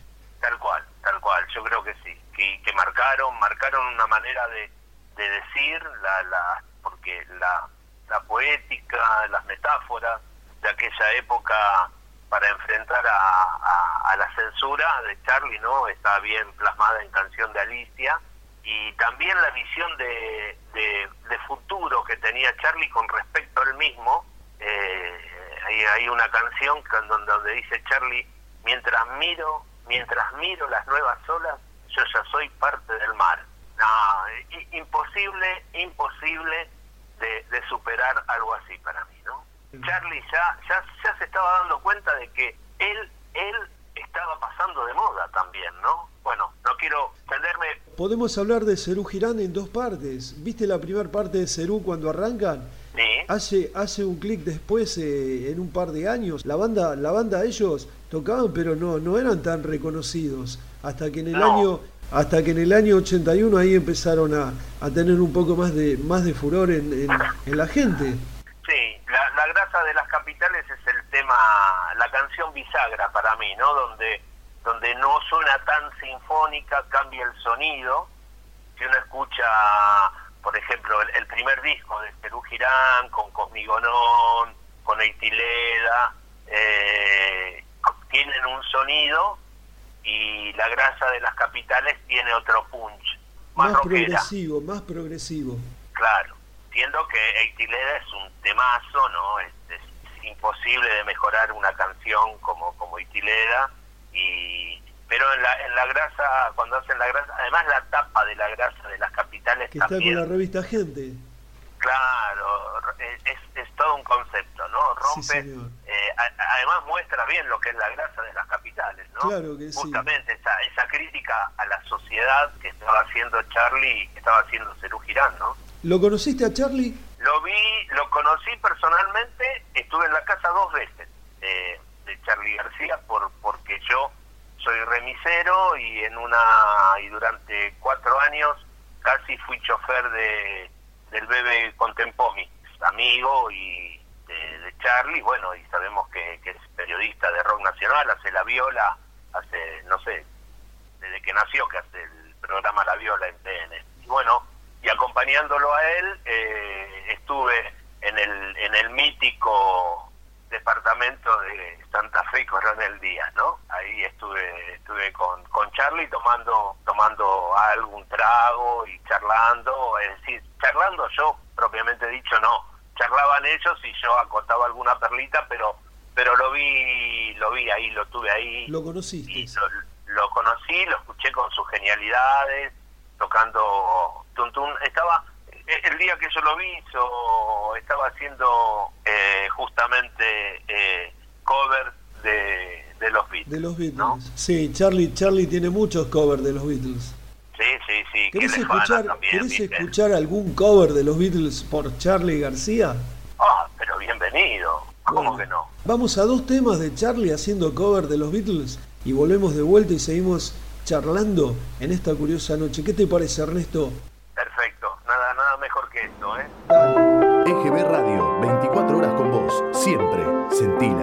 Speaker 28: tal cual tal cual yo creo que sí que, que marcaron marcaron una manera de, de decir la, la porque la, la poética las metáforas de aquella época para enfrentar a, a- a la censura de Charlie no está bien plasmada en canción de Alicia y también la visión de, de, de futuro que tenía Charlie con respecto al mismo. Eh, hay, hay una canción donde, donde dice Charlie, mientras miro, mientras miro las nuevas olas, yo ya soy parte del mar. No, i- imposible, imposible de, de superar algo así para mí, ¿no? Charlie ya, ya, ya se estaba dando cuenta de que él, él estaba pasando de moda también, ¿no? Bueno, no quiero extenderme
Speaker 27: Podemos hablar de Cerú Girán en dos partes. ¿Viste la primera parte de Cerú cuando arrancan?
Speaker 28: Sí.
Speaker 27: Hace, hace un clic después, eh, en un par de años, la banda, la banda ellos tocaban, pero no, no eran tan reconocidos. Hasta que en el
Speaker 28: No.
Speaker 27: año, hasta que en el año 81 ahí empezaron a, a tener un poco más de, más de furor en, en, en la gente.
Speaker 28: Sí, la, la grasa de las capitales es el tema, la canción bisagra para mí, ¿no? Donde, donde no suena tan sinfónica, cambia el sonido. Si uno escucha, por ejemplo, el, el primer disco de Perú Girán, con Cosmigonón, con Eitileda, eh, tienen un sonido y la grasa de las capitales tiene otro punch, más,
Speaker 27: Más
Speaker 28: rockera.
Speaker 27: progresivo, más progresivo.
Speaker 28: Claro, entiendo que Eitileda es un temazo, ¿no? Es, es imposible de mejorar una canción como como Eitileda y pero en la en la grasa cuando hacen la grasa, además la tapa de la grasa de las capitales
Speaker 27: Que está con
Speaker 28: también,
Speaker 27: la revista Gente.
Speaker 28: claro, es, es, todo un concepto, ¿no?
Speaker 27: Sí,
Speaker 28: Rompe
Speaker 27: señor.
Speaker 28: eh, a- además muestra bien lo que es la grasa de las capitales, ¿no?
Speaker 27: Claro que sí.
Speaker 28: Justamente esa, esa crítica a la sociedad que estaba haciendo Charlie y que estaba haciendo Cerú Girán, ¿no?
Speaker 27: ¿Lo conociste a Charlie?
Speaker 28: Lo vi, lo conocí personalmente, estuve en la casa dos veces eh, de Charlie García por porque yo soy remisero y en una y durante cuatro años casi fui chofer de del bebé Contempomi, amigo y de, de Charlie, bueno, y sabemos que, que es periodista de rock nacional, hace la viola, hace, no sé, desde que nació que hace el programa La Viola en TN. Y bueno, y acompañándolo a él, eh, estuve en el, en el mítico departamento de Santa Fe, Coronel Díaz, ¿no? Ahí estuve estuve con, con Charlie tomando tomando algún trago y charlando, es decir, charlando yo propiamente dicho no, charlaban ellos y yo acotaba alguna perlita, pero pero lo vi lo vi ahí, lo tuve ahí.
Speaker 2: Lo conociste.
Speaker 28: Y lo, lo conocí, lo escuché con sus genialidades, tocando tuntún. Estaba, eh, el día que yo lo vi, hizo, estaba haciendo eh, justamente eh, cover de, de los Beatles.
Speaker 2: De los Beatles. Sí, Charlie, Charlie tiene muchos covers de los Beatles.
Speaker 28: Sí, sí, sí. que
Speaker 2: ¿Querés, escuchar,
Speaker 28: también,
Speaker 2: ¿querés escuchar algún cover de los Beatles por Charlie García?
Speaker 28: Ah, pero bienvenido. ¿Cómo que no?
Speaker 2: Vamos a dos temas de Charlie haciendo cover de los Beatles y volvemos de vuelta y seguimos charlando en esta curiosa noche. ¿Qué te parece, Ernesto?
Speaker 28: Perfecto. Nada, nada mejor que esto, ¿eh?
Speaker 29: EGB Radio, 24 horas con vos, siempre, Sentila.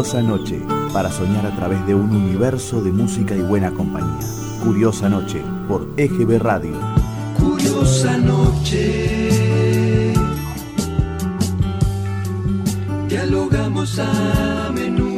Speaker 1: Curiosa Noche, para soñar a través de un universo de música y buena compañía. Curiosa Noche, por EGB Radio.
Speaker 30: Curiosa noche. Dialogamos a menudo.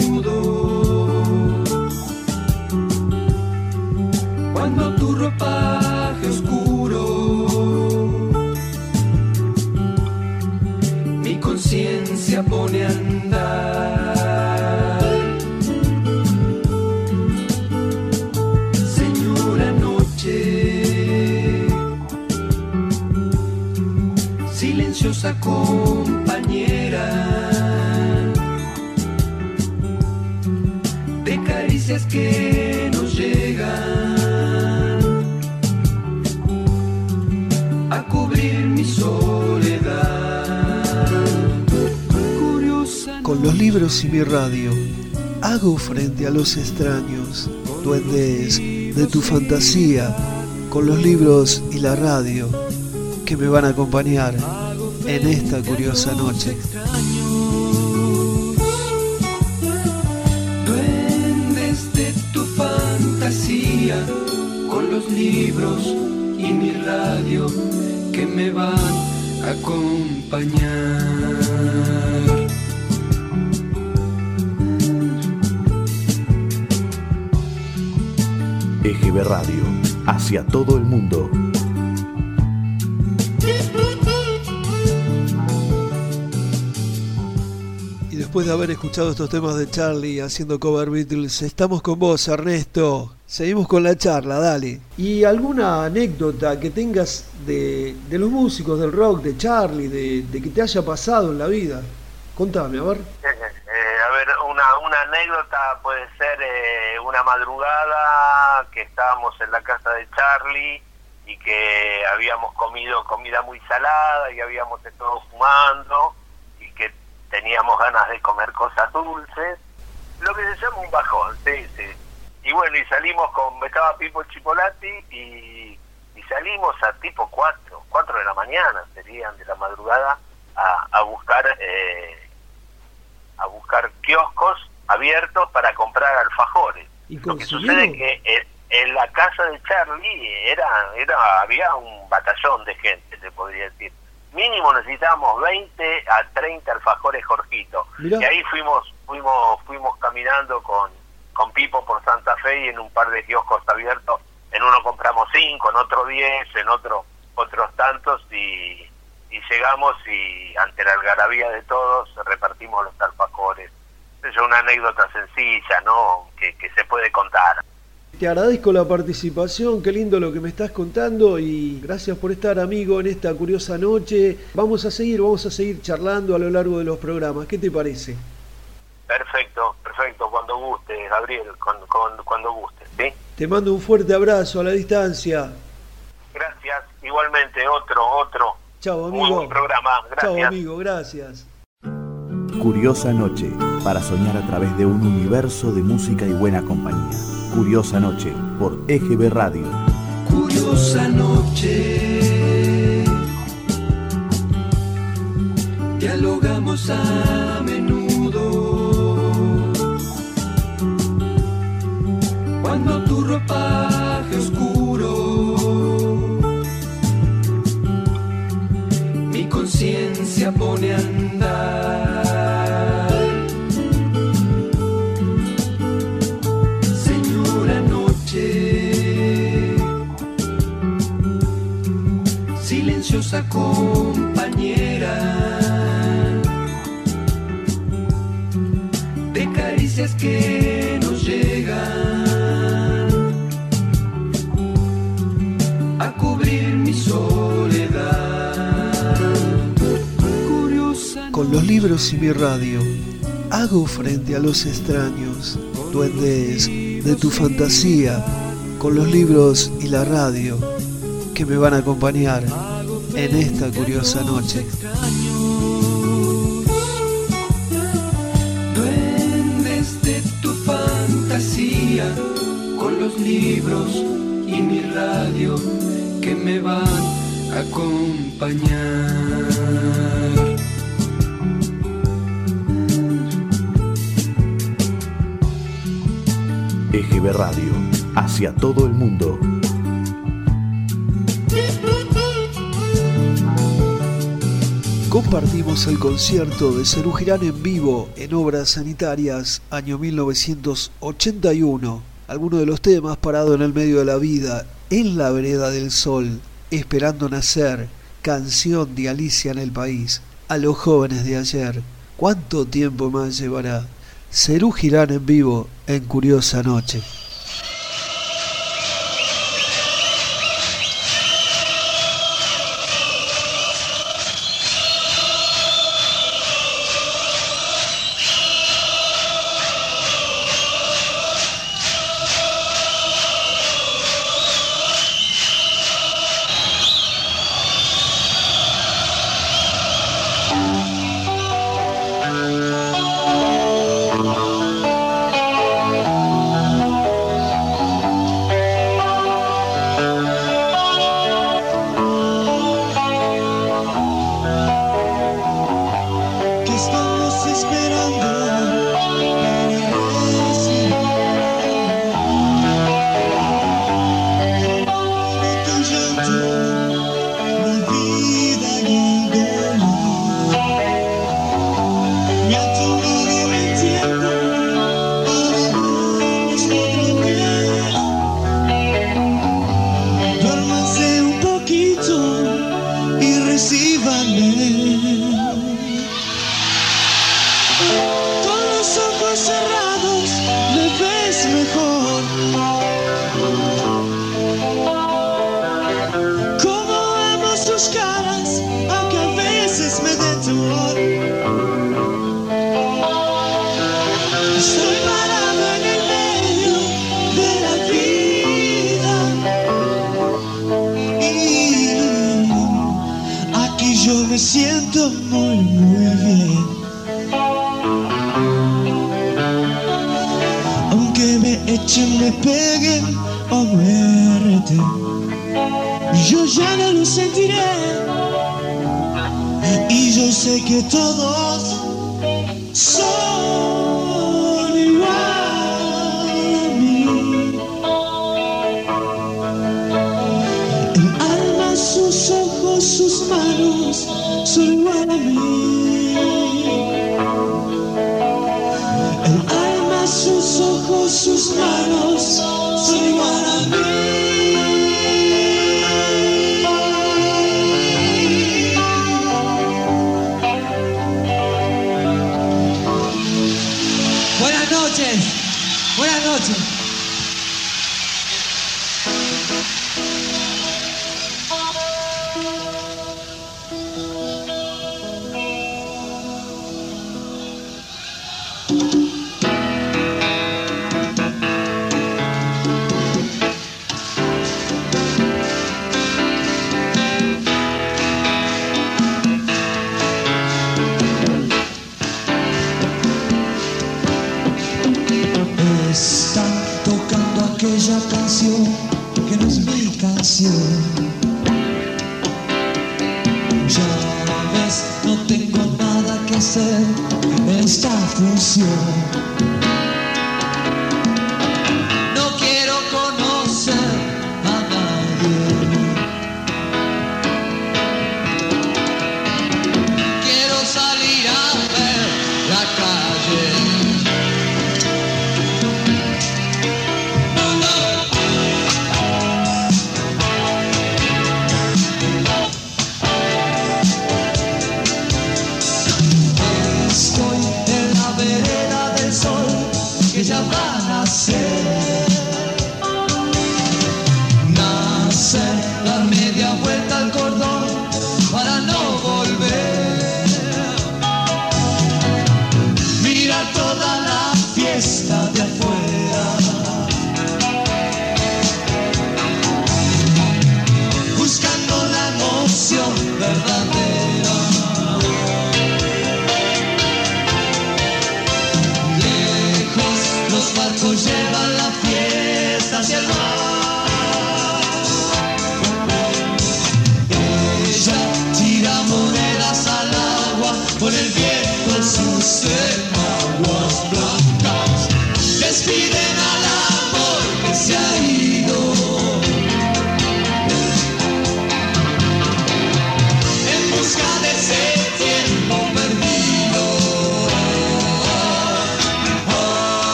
Speaker 2: Los extraños, duendes de tu fantasía, con los libros y la radio, que me van a acompañar en esta curiosa noche.
Speaker 30: duendes de tu fantasía, con los libros y mi radio que me van a acompañar.
Speaker 1: Hacia todo el mundo.
Speaker 2: Y después de haber escuchado estos temas de Charlie haciendo cover Beatles, estamos con vos, Ernesto. Seguimos con la charla, dale. ¿Y alguna anécdota que tengas de, de los músicos del rock, de Charlie, de, de que te haya pasado en la vida? Contame, a ver.
Speaker 28: Eh, a ver, una, una anécdota puede ser eh, una madrugada que estábamos en la casa de Charlie y que habíamos comido comida muy salada y habíamos estado fumando y que teníamos ganas de comer cosas dulces, lo que se llama un bajón, sí, sí. Y bueno, y salimos con, estaba Pipo Chipolati y, y salimos a tipo 4, 4 de la mañana serían de la madrugada a, a buscar eh, a buscar kioscos abiertos para comprar alfajores.
Speaker 2: ¿Y
Speaker 28: Lo que sucede es que en, en la casa de Charlie era, era había un batallón de gente, se podría decir. Mínimo necesitábamos 20 a 30 alfajores Jorgito.
Speaker 2: Mirá.
Speaker 28: Y ahí fuimos fuimos fuimos caminando con, con Pipo por Santa Fe y en un par de kioscos abiertos. En uno compramos 5, en otro 10, en otro otros tantos y, y llegamos y ante la algarabía de todos repartimos los alfajores. Es una anécdota sencilla, ¿no? Que, que se puede contar.
Speaker 2: Te agradezco la participación, qué lindo lo que me estás contando y gracias por estar amigo en esta curiosa noche. Vamos a seguir, vamos a seguir charlando a lo largo de los programas. ¿Qué te parece?
Speaker 28: Perfecto, perfecto, cuando guste, Gabriel, cuando, cuando, cuando guste, ¿sí?
Speaker 2: Te mando un fuerte abrazo a la distancia.
Speaker 28: Gracias, igualmente, otro, otro.
Speaker 2: Chao
Speaker 28: Muy
Speaker 2: amigo.
Speaker 28: buen programa,
Speaker 2: Chao
Speaker 28: gracias.
Speaker 2: amigo, gracias.
Speaker 1: Curiosa Noche, para soñar a través de un universo de música y buena compañía. Curiosa Noche, por EGB Radio.
Speaker 30: Curiosa noche. Dialogamos a menudo. Cuando tu ropaje oscuro, mi conciencia pone a. silenciosa compañera de caricias que nos llegan a cubrir mi soledad. Curiosa
Speaker 2: Con los libros y mi radio, hago frente a los extraños, duendes de tu fantasía, con los libros y la radio, que me van a acompañar en esta curiosa noche.
Speaker 30: Duendes de tu fantasía, con los libros y mi radio que me van a acompañar.
Speaker 1: EGB Radio, hacia todo el mundo.
Speaker 27: Compartimos el concierto de Cerugirán en vivo en Obras Sanitarias año 1981. Algunos de los temas Parado en el medio de la vida, En la vereda del sol, Esperando nacer, Canción de Alicia en el país, A los jóvenes de ayer. ¿Cuánto tiempo más llevará? Cerú en vivo en Curiosa Noche.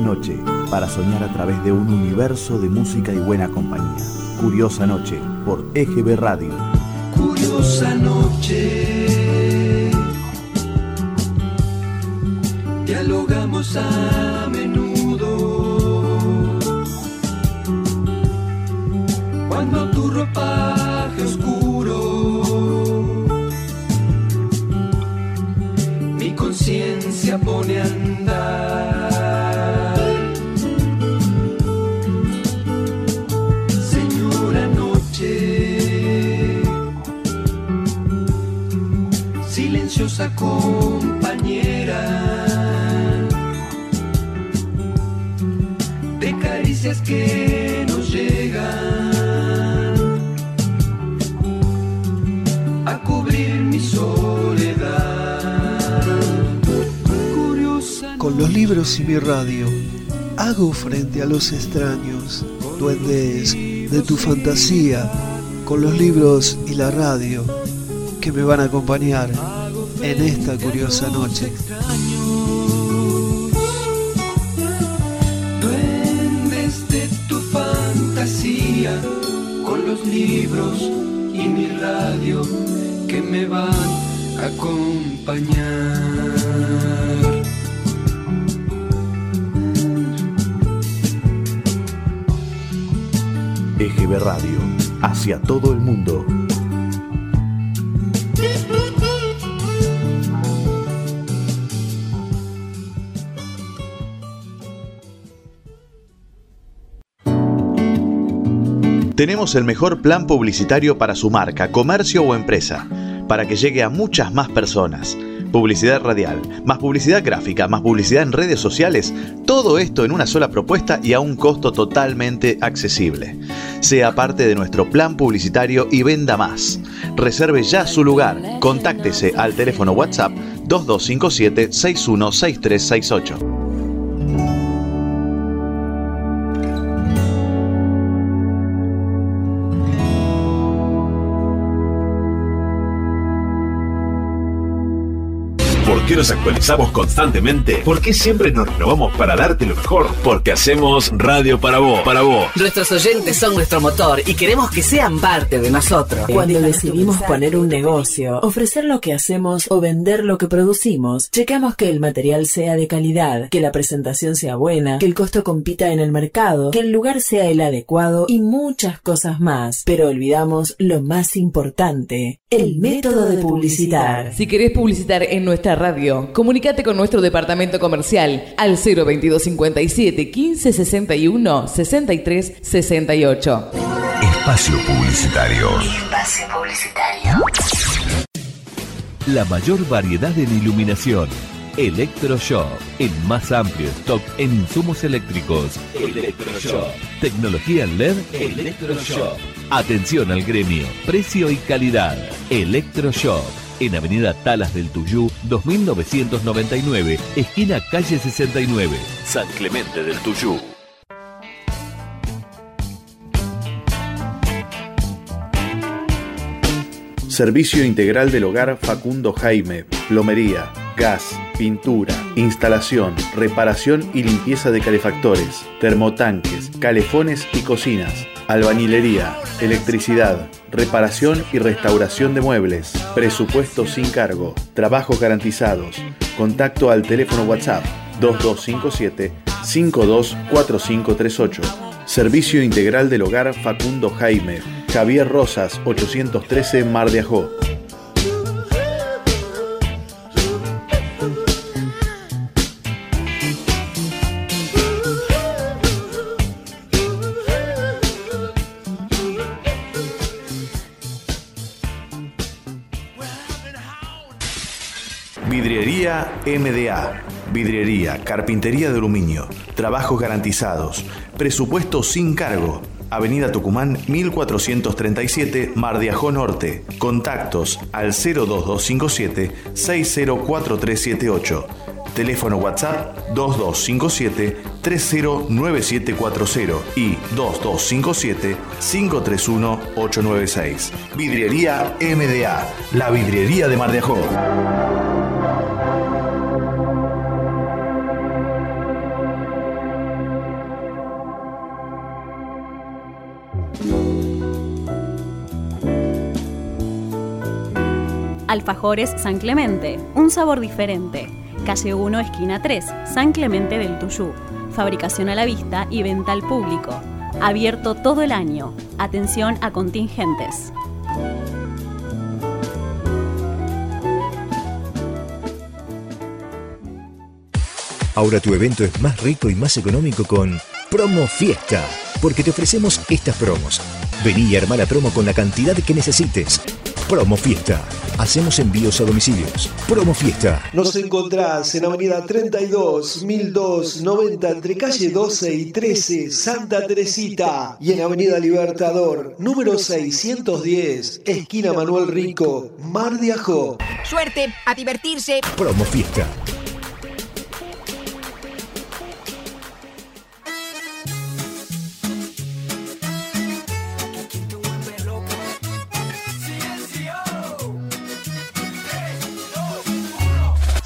Speaker 1: Noche, para soñar a través de un universo de música y buena compañía. Curiosa Noche, por EGB Radio.
Speaker 31: Curiosa Noche. Dialogamos a...
Speaker 27: los extraños, duendes de tu fantasía, con los libros y la radio que me van a acompañar en esta curiosa noche.
Speaker 31: Duendes de tu fantasía, con los libros y mi radio que me van a acompañar.
Speaker 1: Radio, hacia todo el mundo. Tenemos el mejor plan publicitario para su marca, comercio o empresa, para que llegue a muchas más personas. Publicidad radial, más publicidad gráfica, más publicidad en redes sociales, todo esto en una sola propuesta y a un costo totalmente accesible. Sea parte de nuestro plan publicitario y venda más. Reserve ya su lugar. Contáctese al teléfono WhatsApp 2257 616368.
Speaker 17: Nos actualizamos constantemente? ¿Por qué siempre nos renovamos para darte lo mejor? Porque hacemos radio para vos, para vos.
Speaker 18: Nuestros oyentes son nuestro motor y queremos que sean parte de nosotros.
Speaker 19: Cuando decidimos poner un negocio, ofrecer lo que hacemos o vender lo que producimos, checamos que el material sea de calidad, que la presentación sea buena, que el costo compita en el mercado, que el lugar sea el adecuado y muchas cosas más. Pero olvidamos lo más importante, el método de publicitar.
Speaker 20: Si querés publicitar en nuestra radio, comunícate con nuestro departamento comercial al 02257 1561 63 68.
Speaker 21: Espacio Publicitario.
Speaker 22: Espacio publicitario.
Speaker 32: La mayor variedad en iluminación. Electroshop, el más amplio stock en insumos eléctricos. Electroshop. Tecnología en LED. Electroshop. Atención al gremio, precio y calidad. Electroshop. En Avenida Talas del Tuyú, 2999, esquina calle 69, San Clemente del Tuyú.
Speaker 1: Servicio Integral del Hogar Facundo Jaime, plomería, gas, pintura, instalación, reparación y limpieza de calefactores, termotanques, calefones y cocinas, albañilería, electricidad, reparación y restauración de muebles, presupuesto sin cargo, trabajos garantizados, contacto al teléfono WhatsApp 2257 524538. Servicio Integral del Hogar Facundo Jaime, Javier Rosas 813 Mar de Ajó. MDA. Vidriería, carpintería de aluminio, trabajos garantizados, presupuesto sin cargo. Avenida Tucumán 1437, Mar de Ajó Norte. Contactos al 02257 604378. Teléfono WhatsApp 2257 309740 y 2257 531 896. Vidriería MDA, la vidriería de Mar de Ajó.
Speaker 23: Alfajores San Clemente, un sabor diferente. Calle 1, esquina 3, San Clemente del Tuyú. Fabricación a la vista y venta al público. Abierto todo el año. Atención a contingentes.
Speaker 33: Ahora tu evento es más rico y más económico con Promo Fiesta, porque te ofrecemos estas promos. Vení y armá la promo con la cantidad que necesites. Promo Fiesta. Hacemos envíos a domicilios. Promo Fiesta.
Speaker 27: Nos encontrás en Avenida 32, 1290, entre calle 12 y 13, Santa Teresita. Y en Avenida Libertador, número 610, esquina Manuel Rico, Mar de Ajó.
Speaker 34: Suerte, a divertirse.
Speaker 33: Promo Fiesta.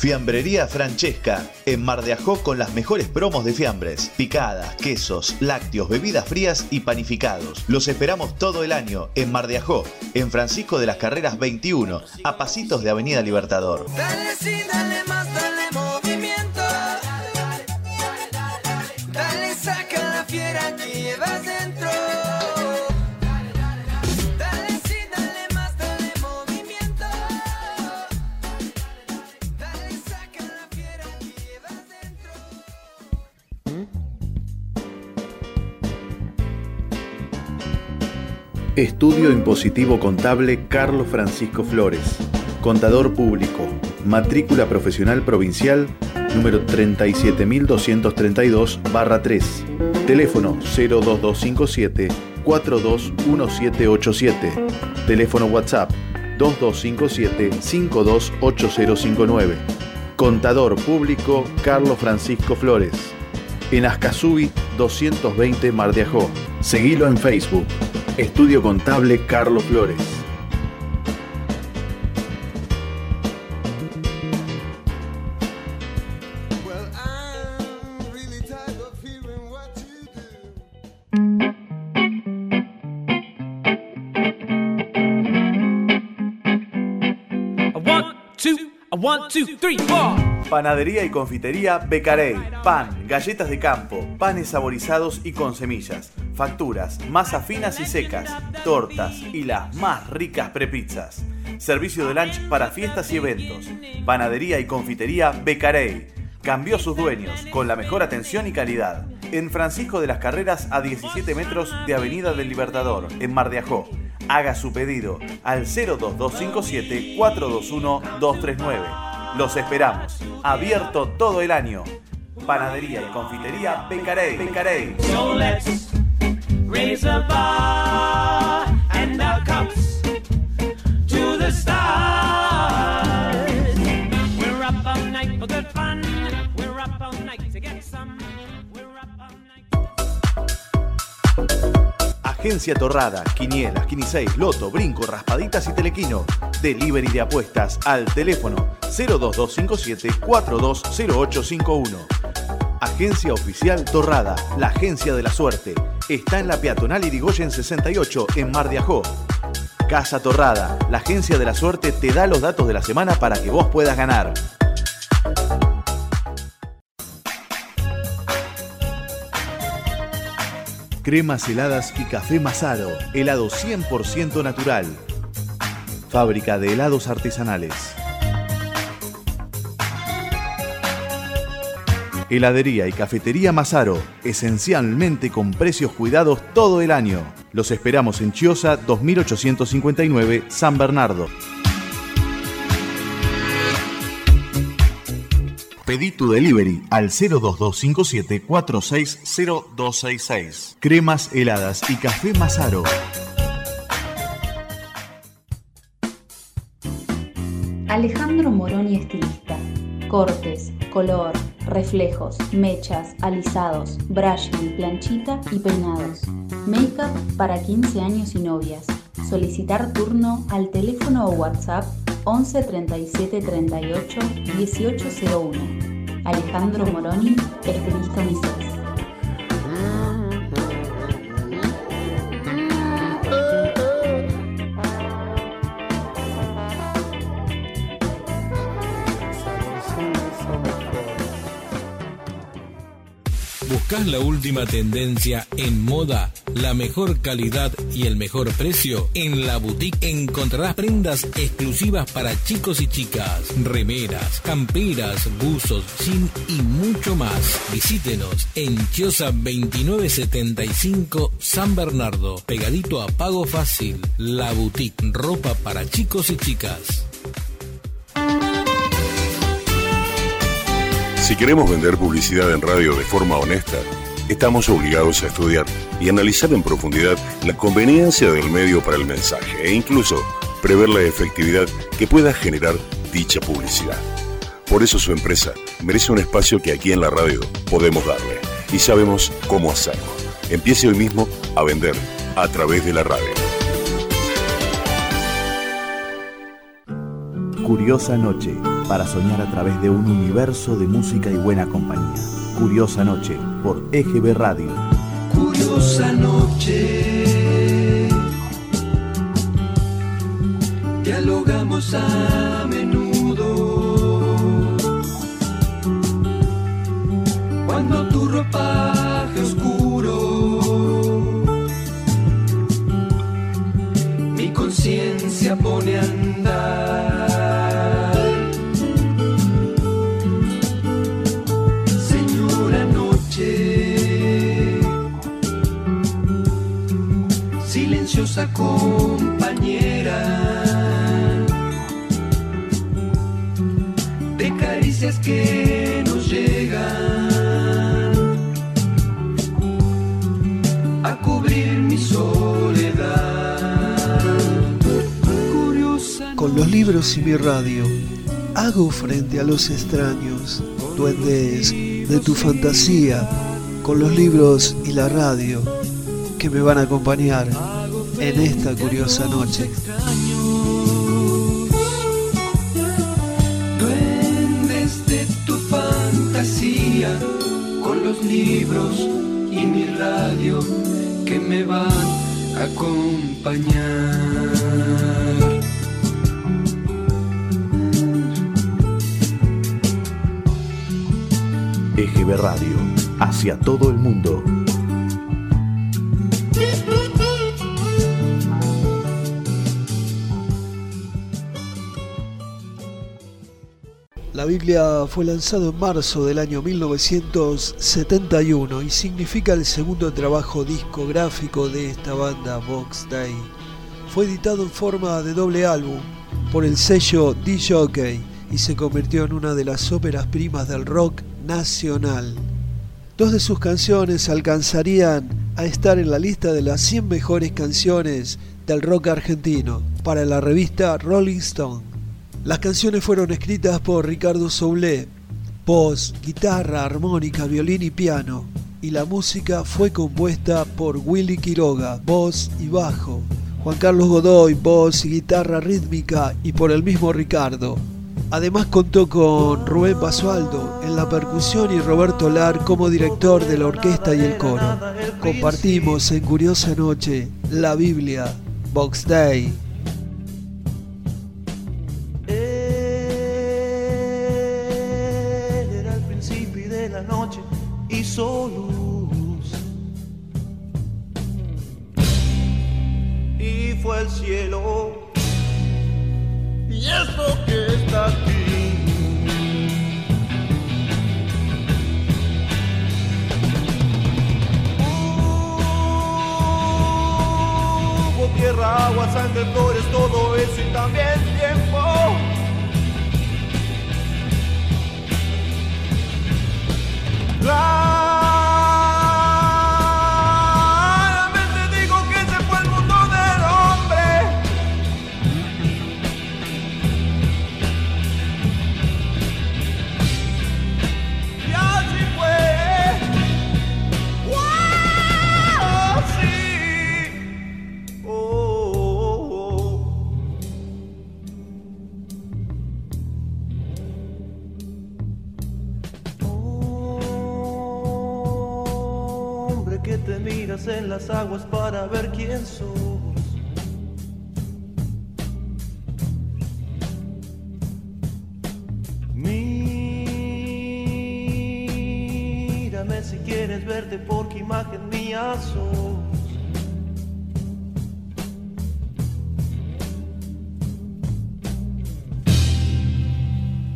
Speaker 1: Fiambrería Francesca, en Mar de Ajó con las mejores promos de fiambres, picadas, quesos, lácteos, bebidas frías y panificados. Los esperamos todo el año en Mar de Ajó, en Francisco de las Carreras 21, a pasitos de Avenida Libertador. Estudio Impositivo Contable Carlos Francisco Flores. Contador Público. Matrícula Profesional Provincial número 37232-3. Teléfono 02257 421787. Teléfono WhatsApp 2257 528059. Contador Público Carlos Francisco Flores. En Ascasubi 220 Mar de. Seguilo en Facebook. Estudio Contable Carlos Flores.
Speaker 34: One, two, one, two, three, four.
Speaker 1: Panadería y confitería Becarey. Pan, galletas de campo, panes saborizados y con semillas, facturas, masas finas y secas, tortas y las más ricas prepizzas. Servicio de lunch para fiestas y eventos. Panadería y confitería Becarey. Cambió sus dueños con la mejor atención y calidad. En Francisco de las Carreras a 17 metros de Avenida del Libertador, en Mar de Ajó. Haga su pedido al 02257 421 239. Los esperamos. Abierto todo el año. Panadería y confitería Becarey. Becarey.
Speaker 34: Raise a bar and our cups to the stars. We're up all night for good fun. We're up all night to get some. We're up all night.
Speaker 1: Agencia Torrada, Quinielas, Quiniseis, Loto, Brinco, Raspaditas y Telequino. Delivery de apuestas al teléfono 02257 420851. Agencia Oficial Torrada, la agencia de la suerte. Está en la peatonal Irigoyen 68 en Mar de Ajó. Casa Torrada, la agencia de la suerte te da los datos de la semana para que vos puedas ganar. Cremas heladas y café Mazaro, helado 100% natural. Fábrica de helados artesanales. Heladería y cafetería Mazaro, esencialmente con precios cuidados todo el año. Los esperamos en Chiosa 2859 San Bernardo. Pedí tu delivery al 02257 460266. Cremas heladas y café Mazaro.
Speaker 35: Alejandro Moroni estilista. Cortes, color, reflejos, mechas, alisados, brushing, planchita y peinados. Make-up para 15 años y novias. Solicitar turno al teléfono o WhatsApp 11 37 38 1801. Alejandro Moroni, estilista unisex.
Speaker 36: ¿Buscas la última tendencia en moda, la mejor calidad y el mejor precio? En la boutique encontrarás prendas exclusivas para chicos y chicas, remeras, camperas, buzos, jean y mucho más. Visítenos en Chiosa 2975 San Bernardo, pegadito a Pago Fácil. La boutique, ropa para chicos y chicas.
Speaker 26: Si queremos vender publicidad en radio de forma honesta, estamos obligados a estudiar y analizar en profundidad la conveniencia del medio para el mensaje e incluso prever la efectividad que pueda generar dicha publicidad. Por eso su empresa merece un espacio que aquí en la radio podemos darle y sabemos cómo hacerlo. Empiece hoy mismo a vender a través de la radio.
Speaker 1: Curiosa Noche. Para soñar a través de un universo de música y buena compañía. Curiosa Noche por EGB Radio.
Speaker 37: Curiosa noche. Dialogamos a menudo. Cuando tu ropaje oscuro mi conciencia pone a compañera de caricias que nos llegan a cubrir mi soledad. Curiosa
Speaker 2: Con los libros y mi radio, hago frente a los extraños, duendes de tu fantasía, con los libros y la radio, que me van a acompañar en esta curiosa noche.
Speaker 37: Duendes de tu fantasía, con los libros y mi radio que me van a acompañar.
Speaker 1: EGB Radio, hacia todo el mundo.
Speaker 2: Biblia fue lanzado en marzo del año 1971 y significa el segundo trabajo discográfico de esta banda Box Day. Fue editado en forma de doble álbum por el sello D-Jockey y se convirtió en una de las óperas primas del rock nacional. Dos de sus canciones alcanzarían a estar en la lista de las 100 mejores canciones del rock argentino para la revista Rolling Stone. Las canciones fueron escritas por Ricardo Soule, voz, guitarra, armónica, violín y piano, y la música fue compuesta por Willy Quiroga, voz y bajo, Juan Carlos Godoy, voz y guitarra rítmica, y por el mismo Ricardo. Además contó con Rubén Basualdo en la percusión y Roberto Lar como director de la orquesta y el coro. Compartimos en Curiosa Noche la Biblia, Box Day.
Speaker 4: Sangre, flores, todo eso y también tiempo. En las aguas para ver quién sos. Mírame si quieres verte porque imagen mía sos.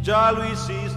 Speaker 4: Ya lo hiciste,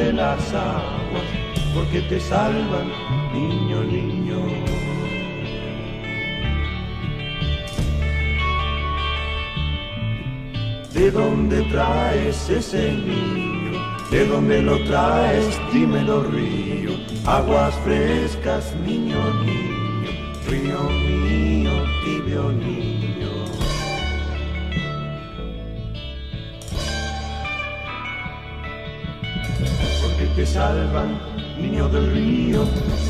Speaker 4: de las aguas, porque te salvan, niño, niño. ¿De dónde traes ese niño? ¿De dónde lo traes? Dímelo río. Aguas frescas, niño, niño. Salvan, niño del río,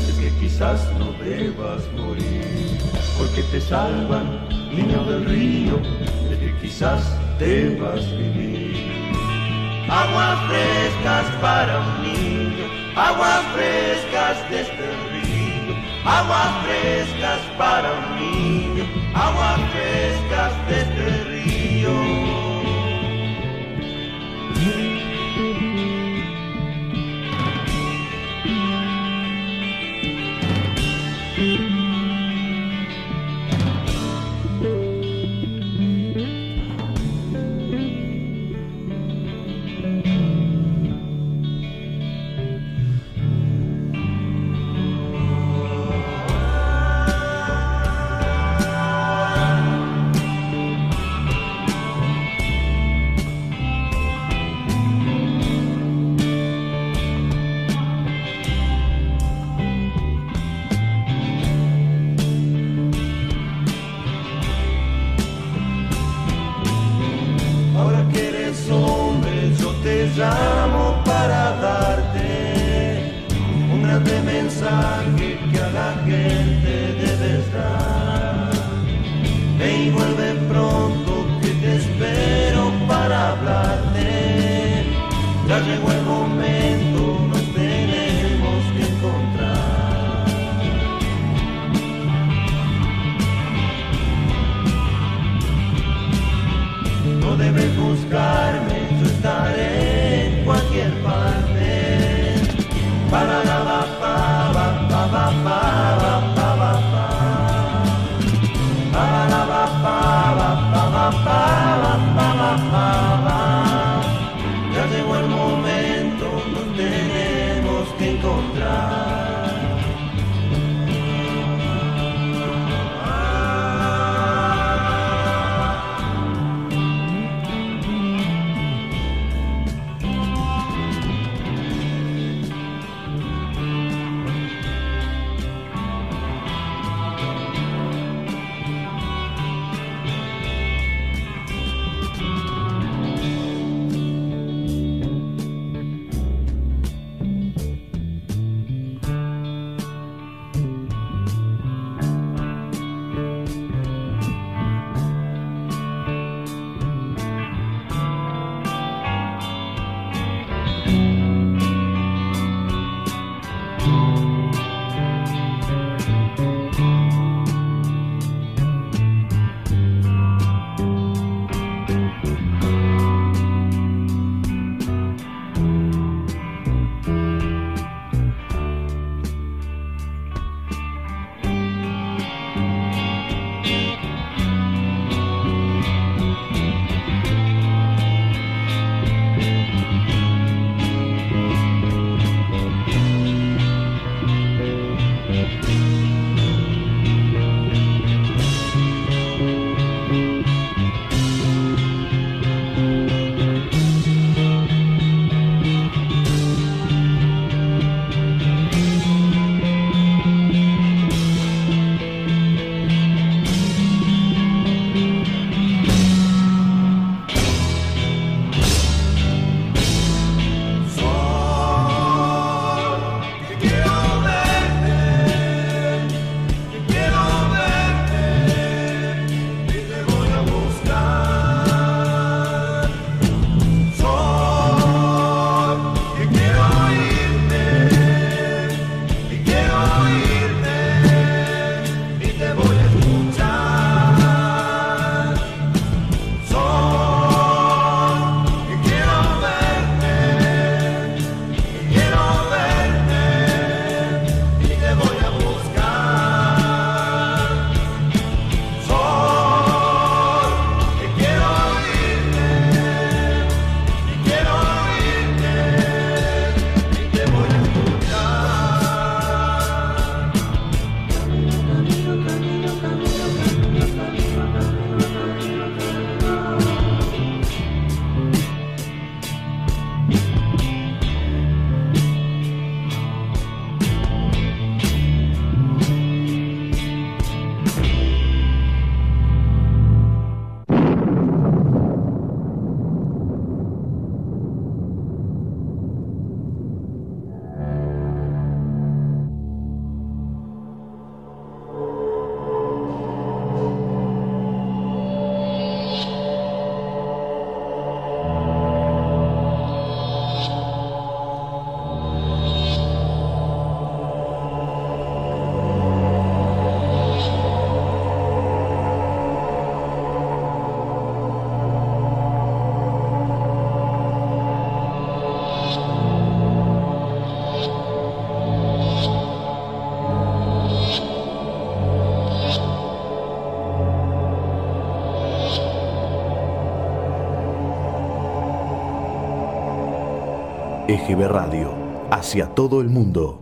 Speaker 4: es que quizás no debas morir. Porque te salvan, niño del río, es que quizás debas vivir. Aguas frescas para un niño, aguas frescas de este río, aguas frescas para un niño, aguas frescas de este
Speaker 38: Radio, hacia todo el mundo.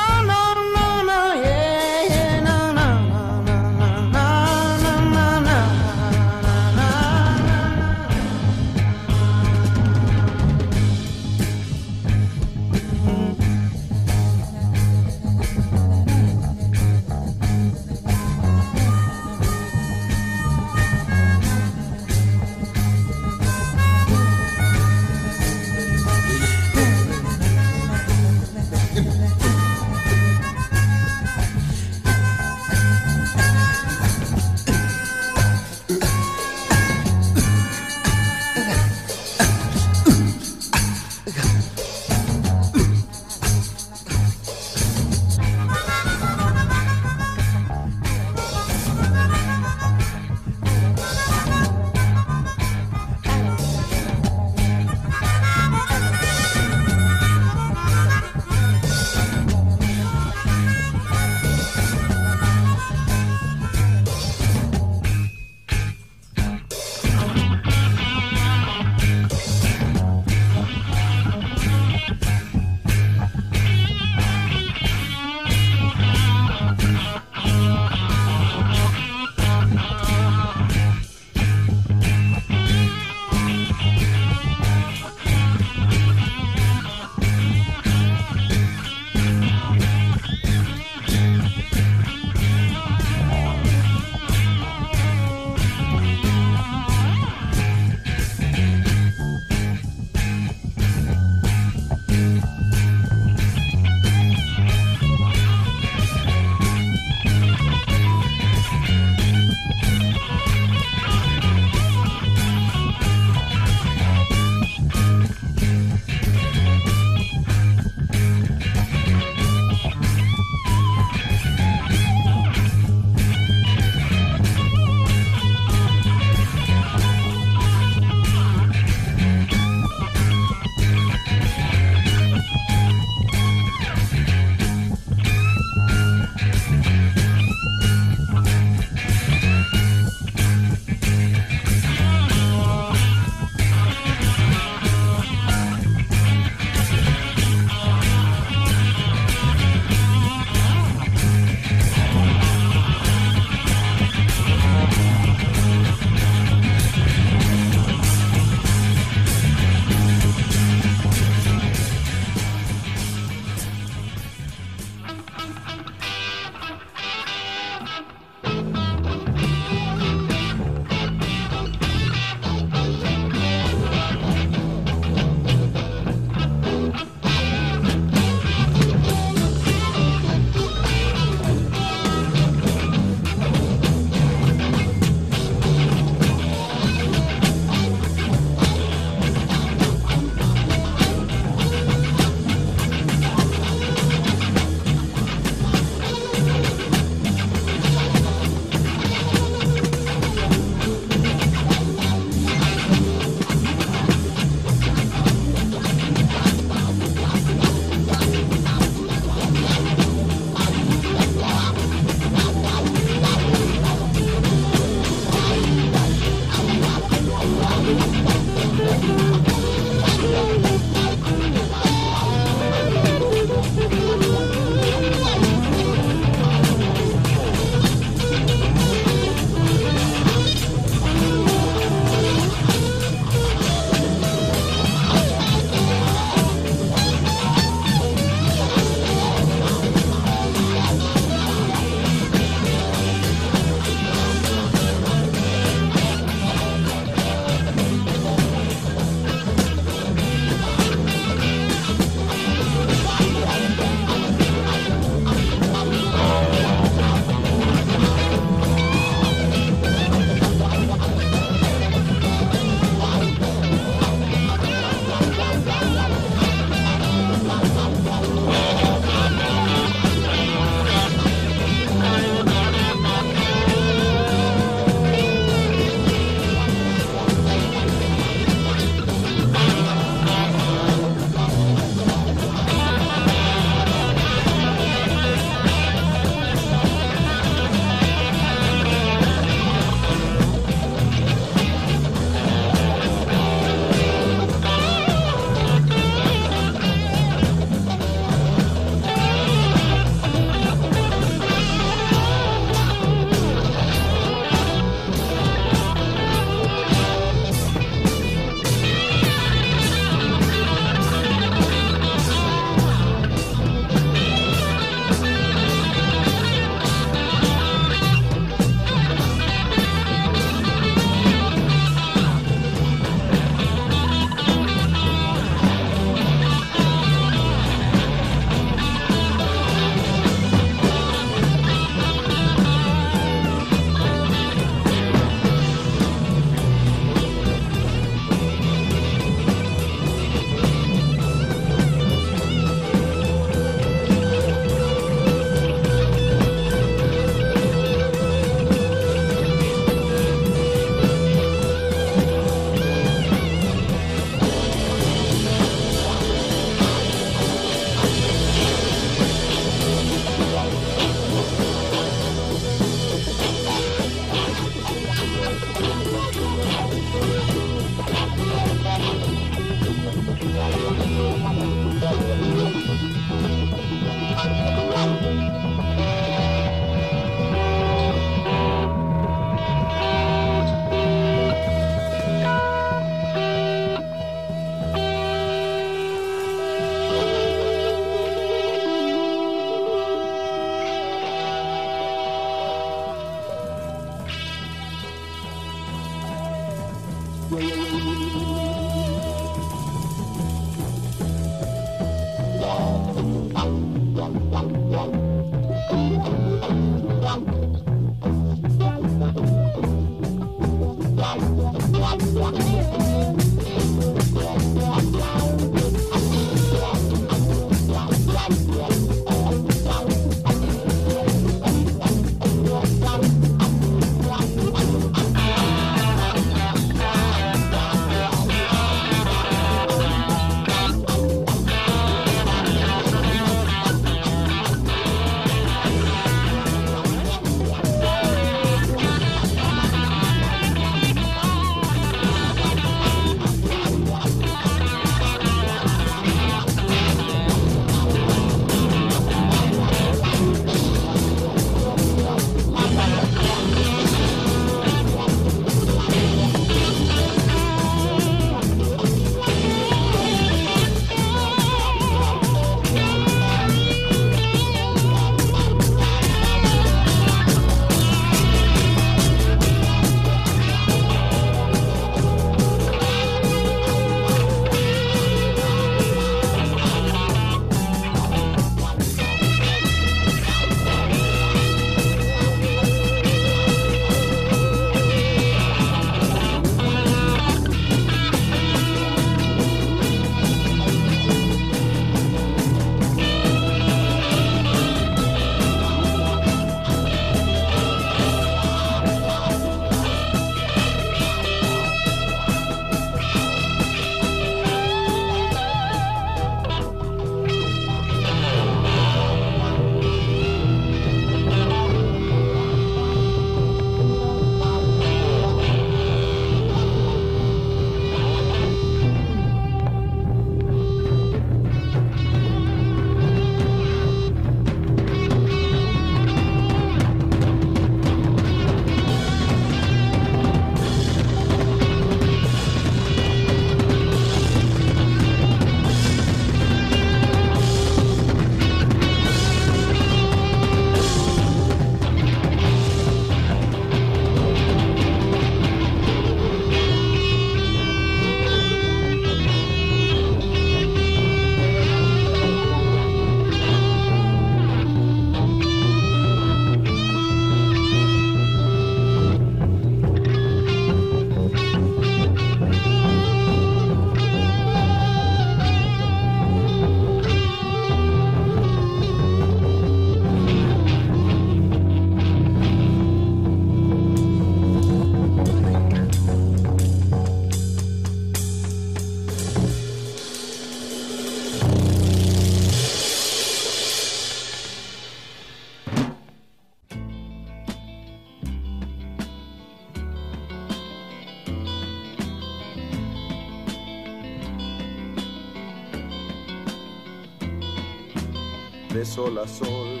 Speaker 4: Sol a sol,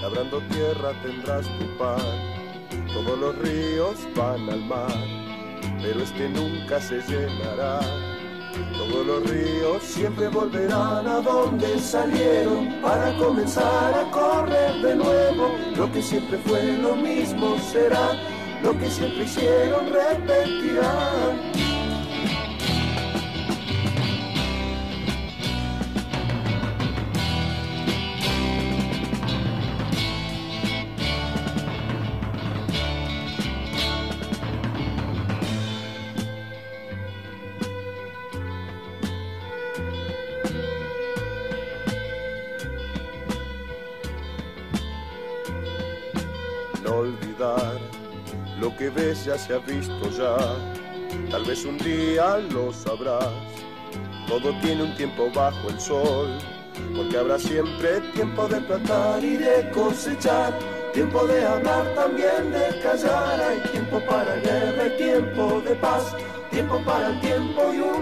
Speaker 4: labrando tierra tendrás tu pan. Todos los ríos van al mar, pero este nunca se llenará. Todos los ríos siempre volverán a donde salieron para comenzar a correr de nuevo. Lo que siempre fue lo mismo será, lo que siempre hicieron repetirán. Ya se ha visto ya. Tal vez un día lo sabrás. Todo tiene un tiempo bajo el sol. Porque habrá siempre tiempo de plantar y de cosechar. Tiempo de hablar, también de callar. Hay tiempo para guerra y tiempo de paz. Tiempo para el tiempo y un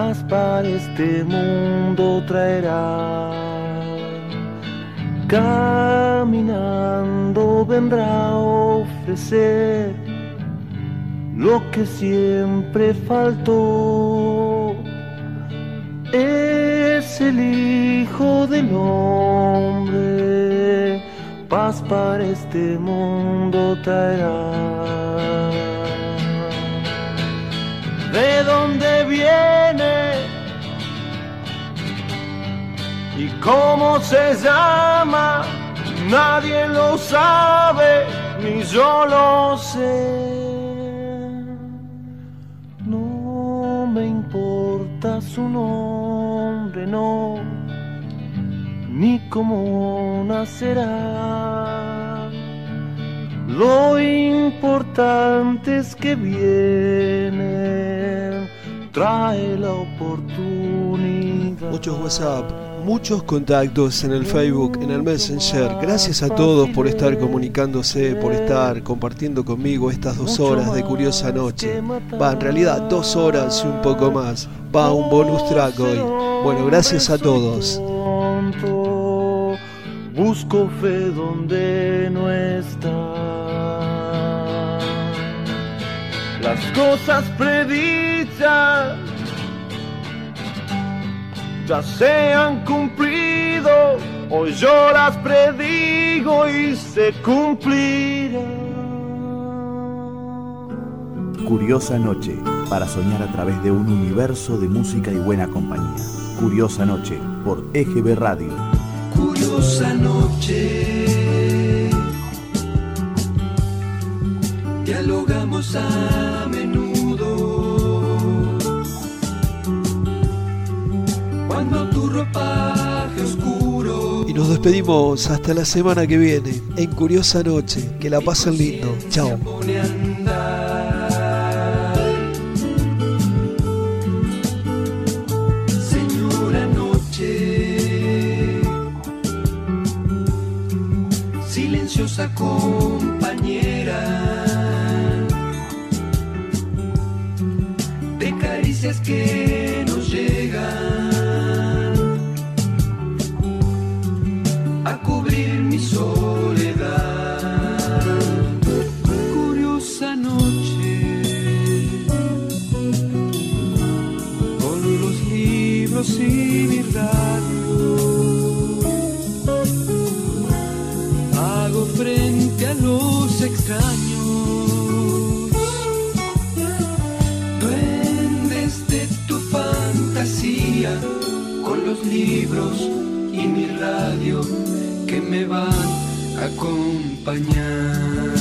Speaker 4: paz para este mundo traerá. Caminando vendrá a ofrecer lo que siempre faltó. Es el Hijo del Hombre, paz para este mundo traerá. ¿De dónde viene? ¿Y cómo se llama? Nadie lo sabe, ni yo lo sé. No me importa su nombre, no, ni cómo nacerá. Lo importante es que viene, trae la oportunidad.
Speaker 2: Muchos WhatsApp, muchos contactos en el Facebook, en el Messenger. Gracias a todos por estar comunicándose, por estar compartiendo conmigo estas dos horas de curiosa noche. Va, en realidad dos horas y un poco más. Va un bonus track hoy. Bueno, gracias a todos.
Speaker 4: busco fe donde no está. Las cosas ya se han cumplido, hoy yo las predigo y se cumplirán.
Speaker 1: Curiosa Noche, para soñar a través de un universo de música y buena compañía. Curiosa Noche, por EGB Radio.
Speaker 39: Curiosa noche, dialogamos a menudo. Ropaje oscuro
Speaker 2: Y nos despedimos hasta la semana que viene en Curiosa Noche. Que la pasen lindo. Chao.
Speaker 39: silenciosa compañera de caricias que radio que me van a acompañar.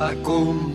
Speaker 4: Van a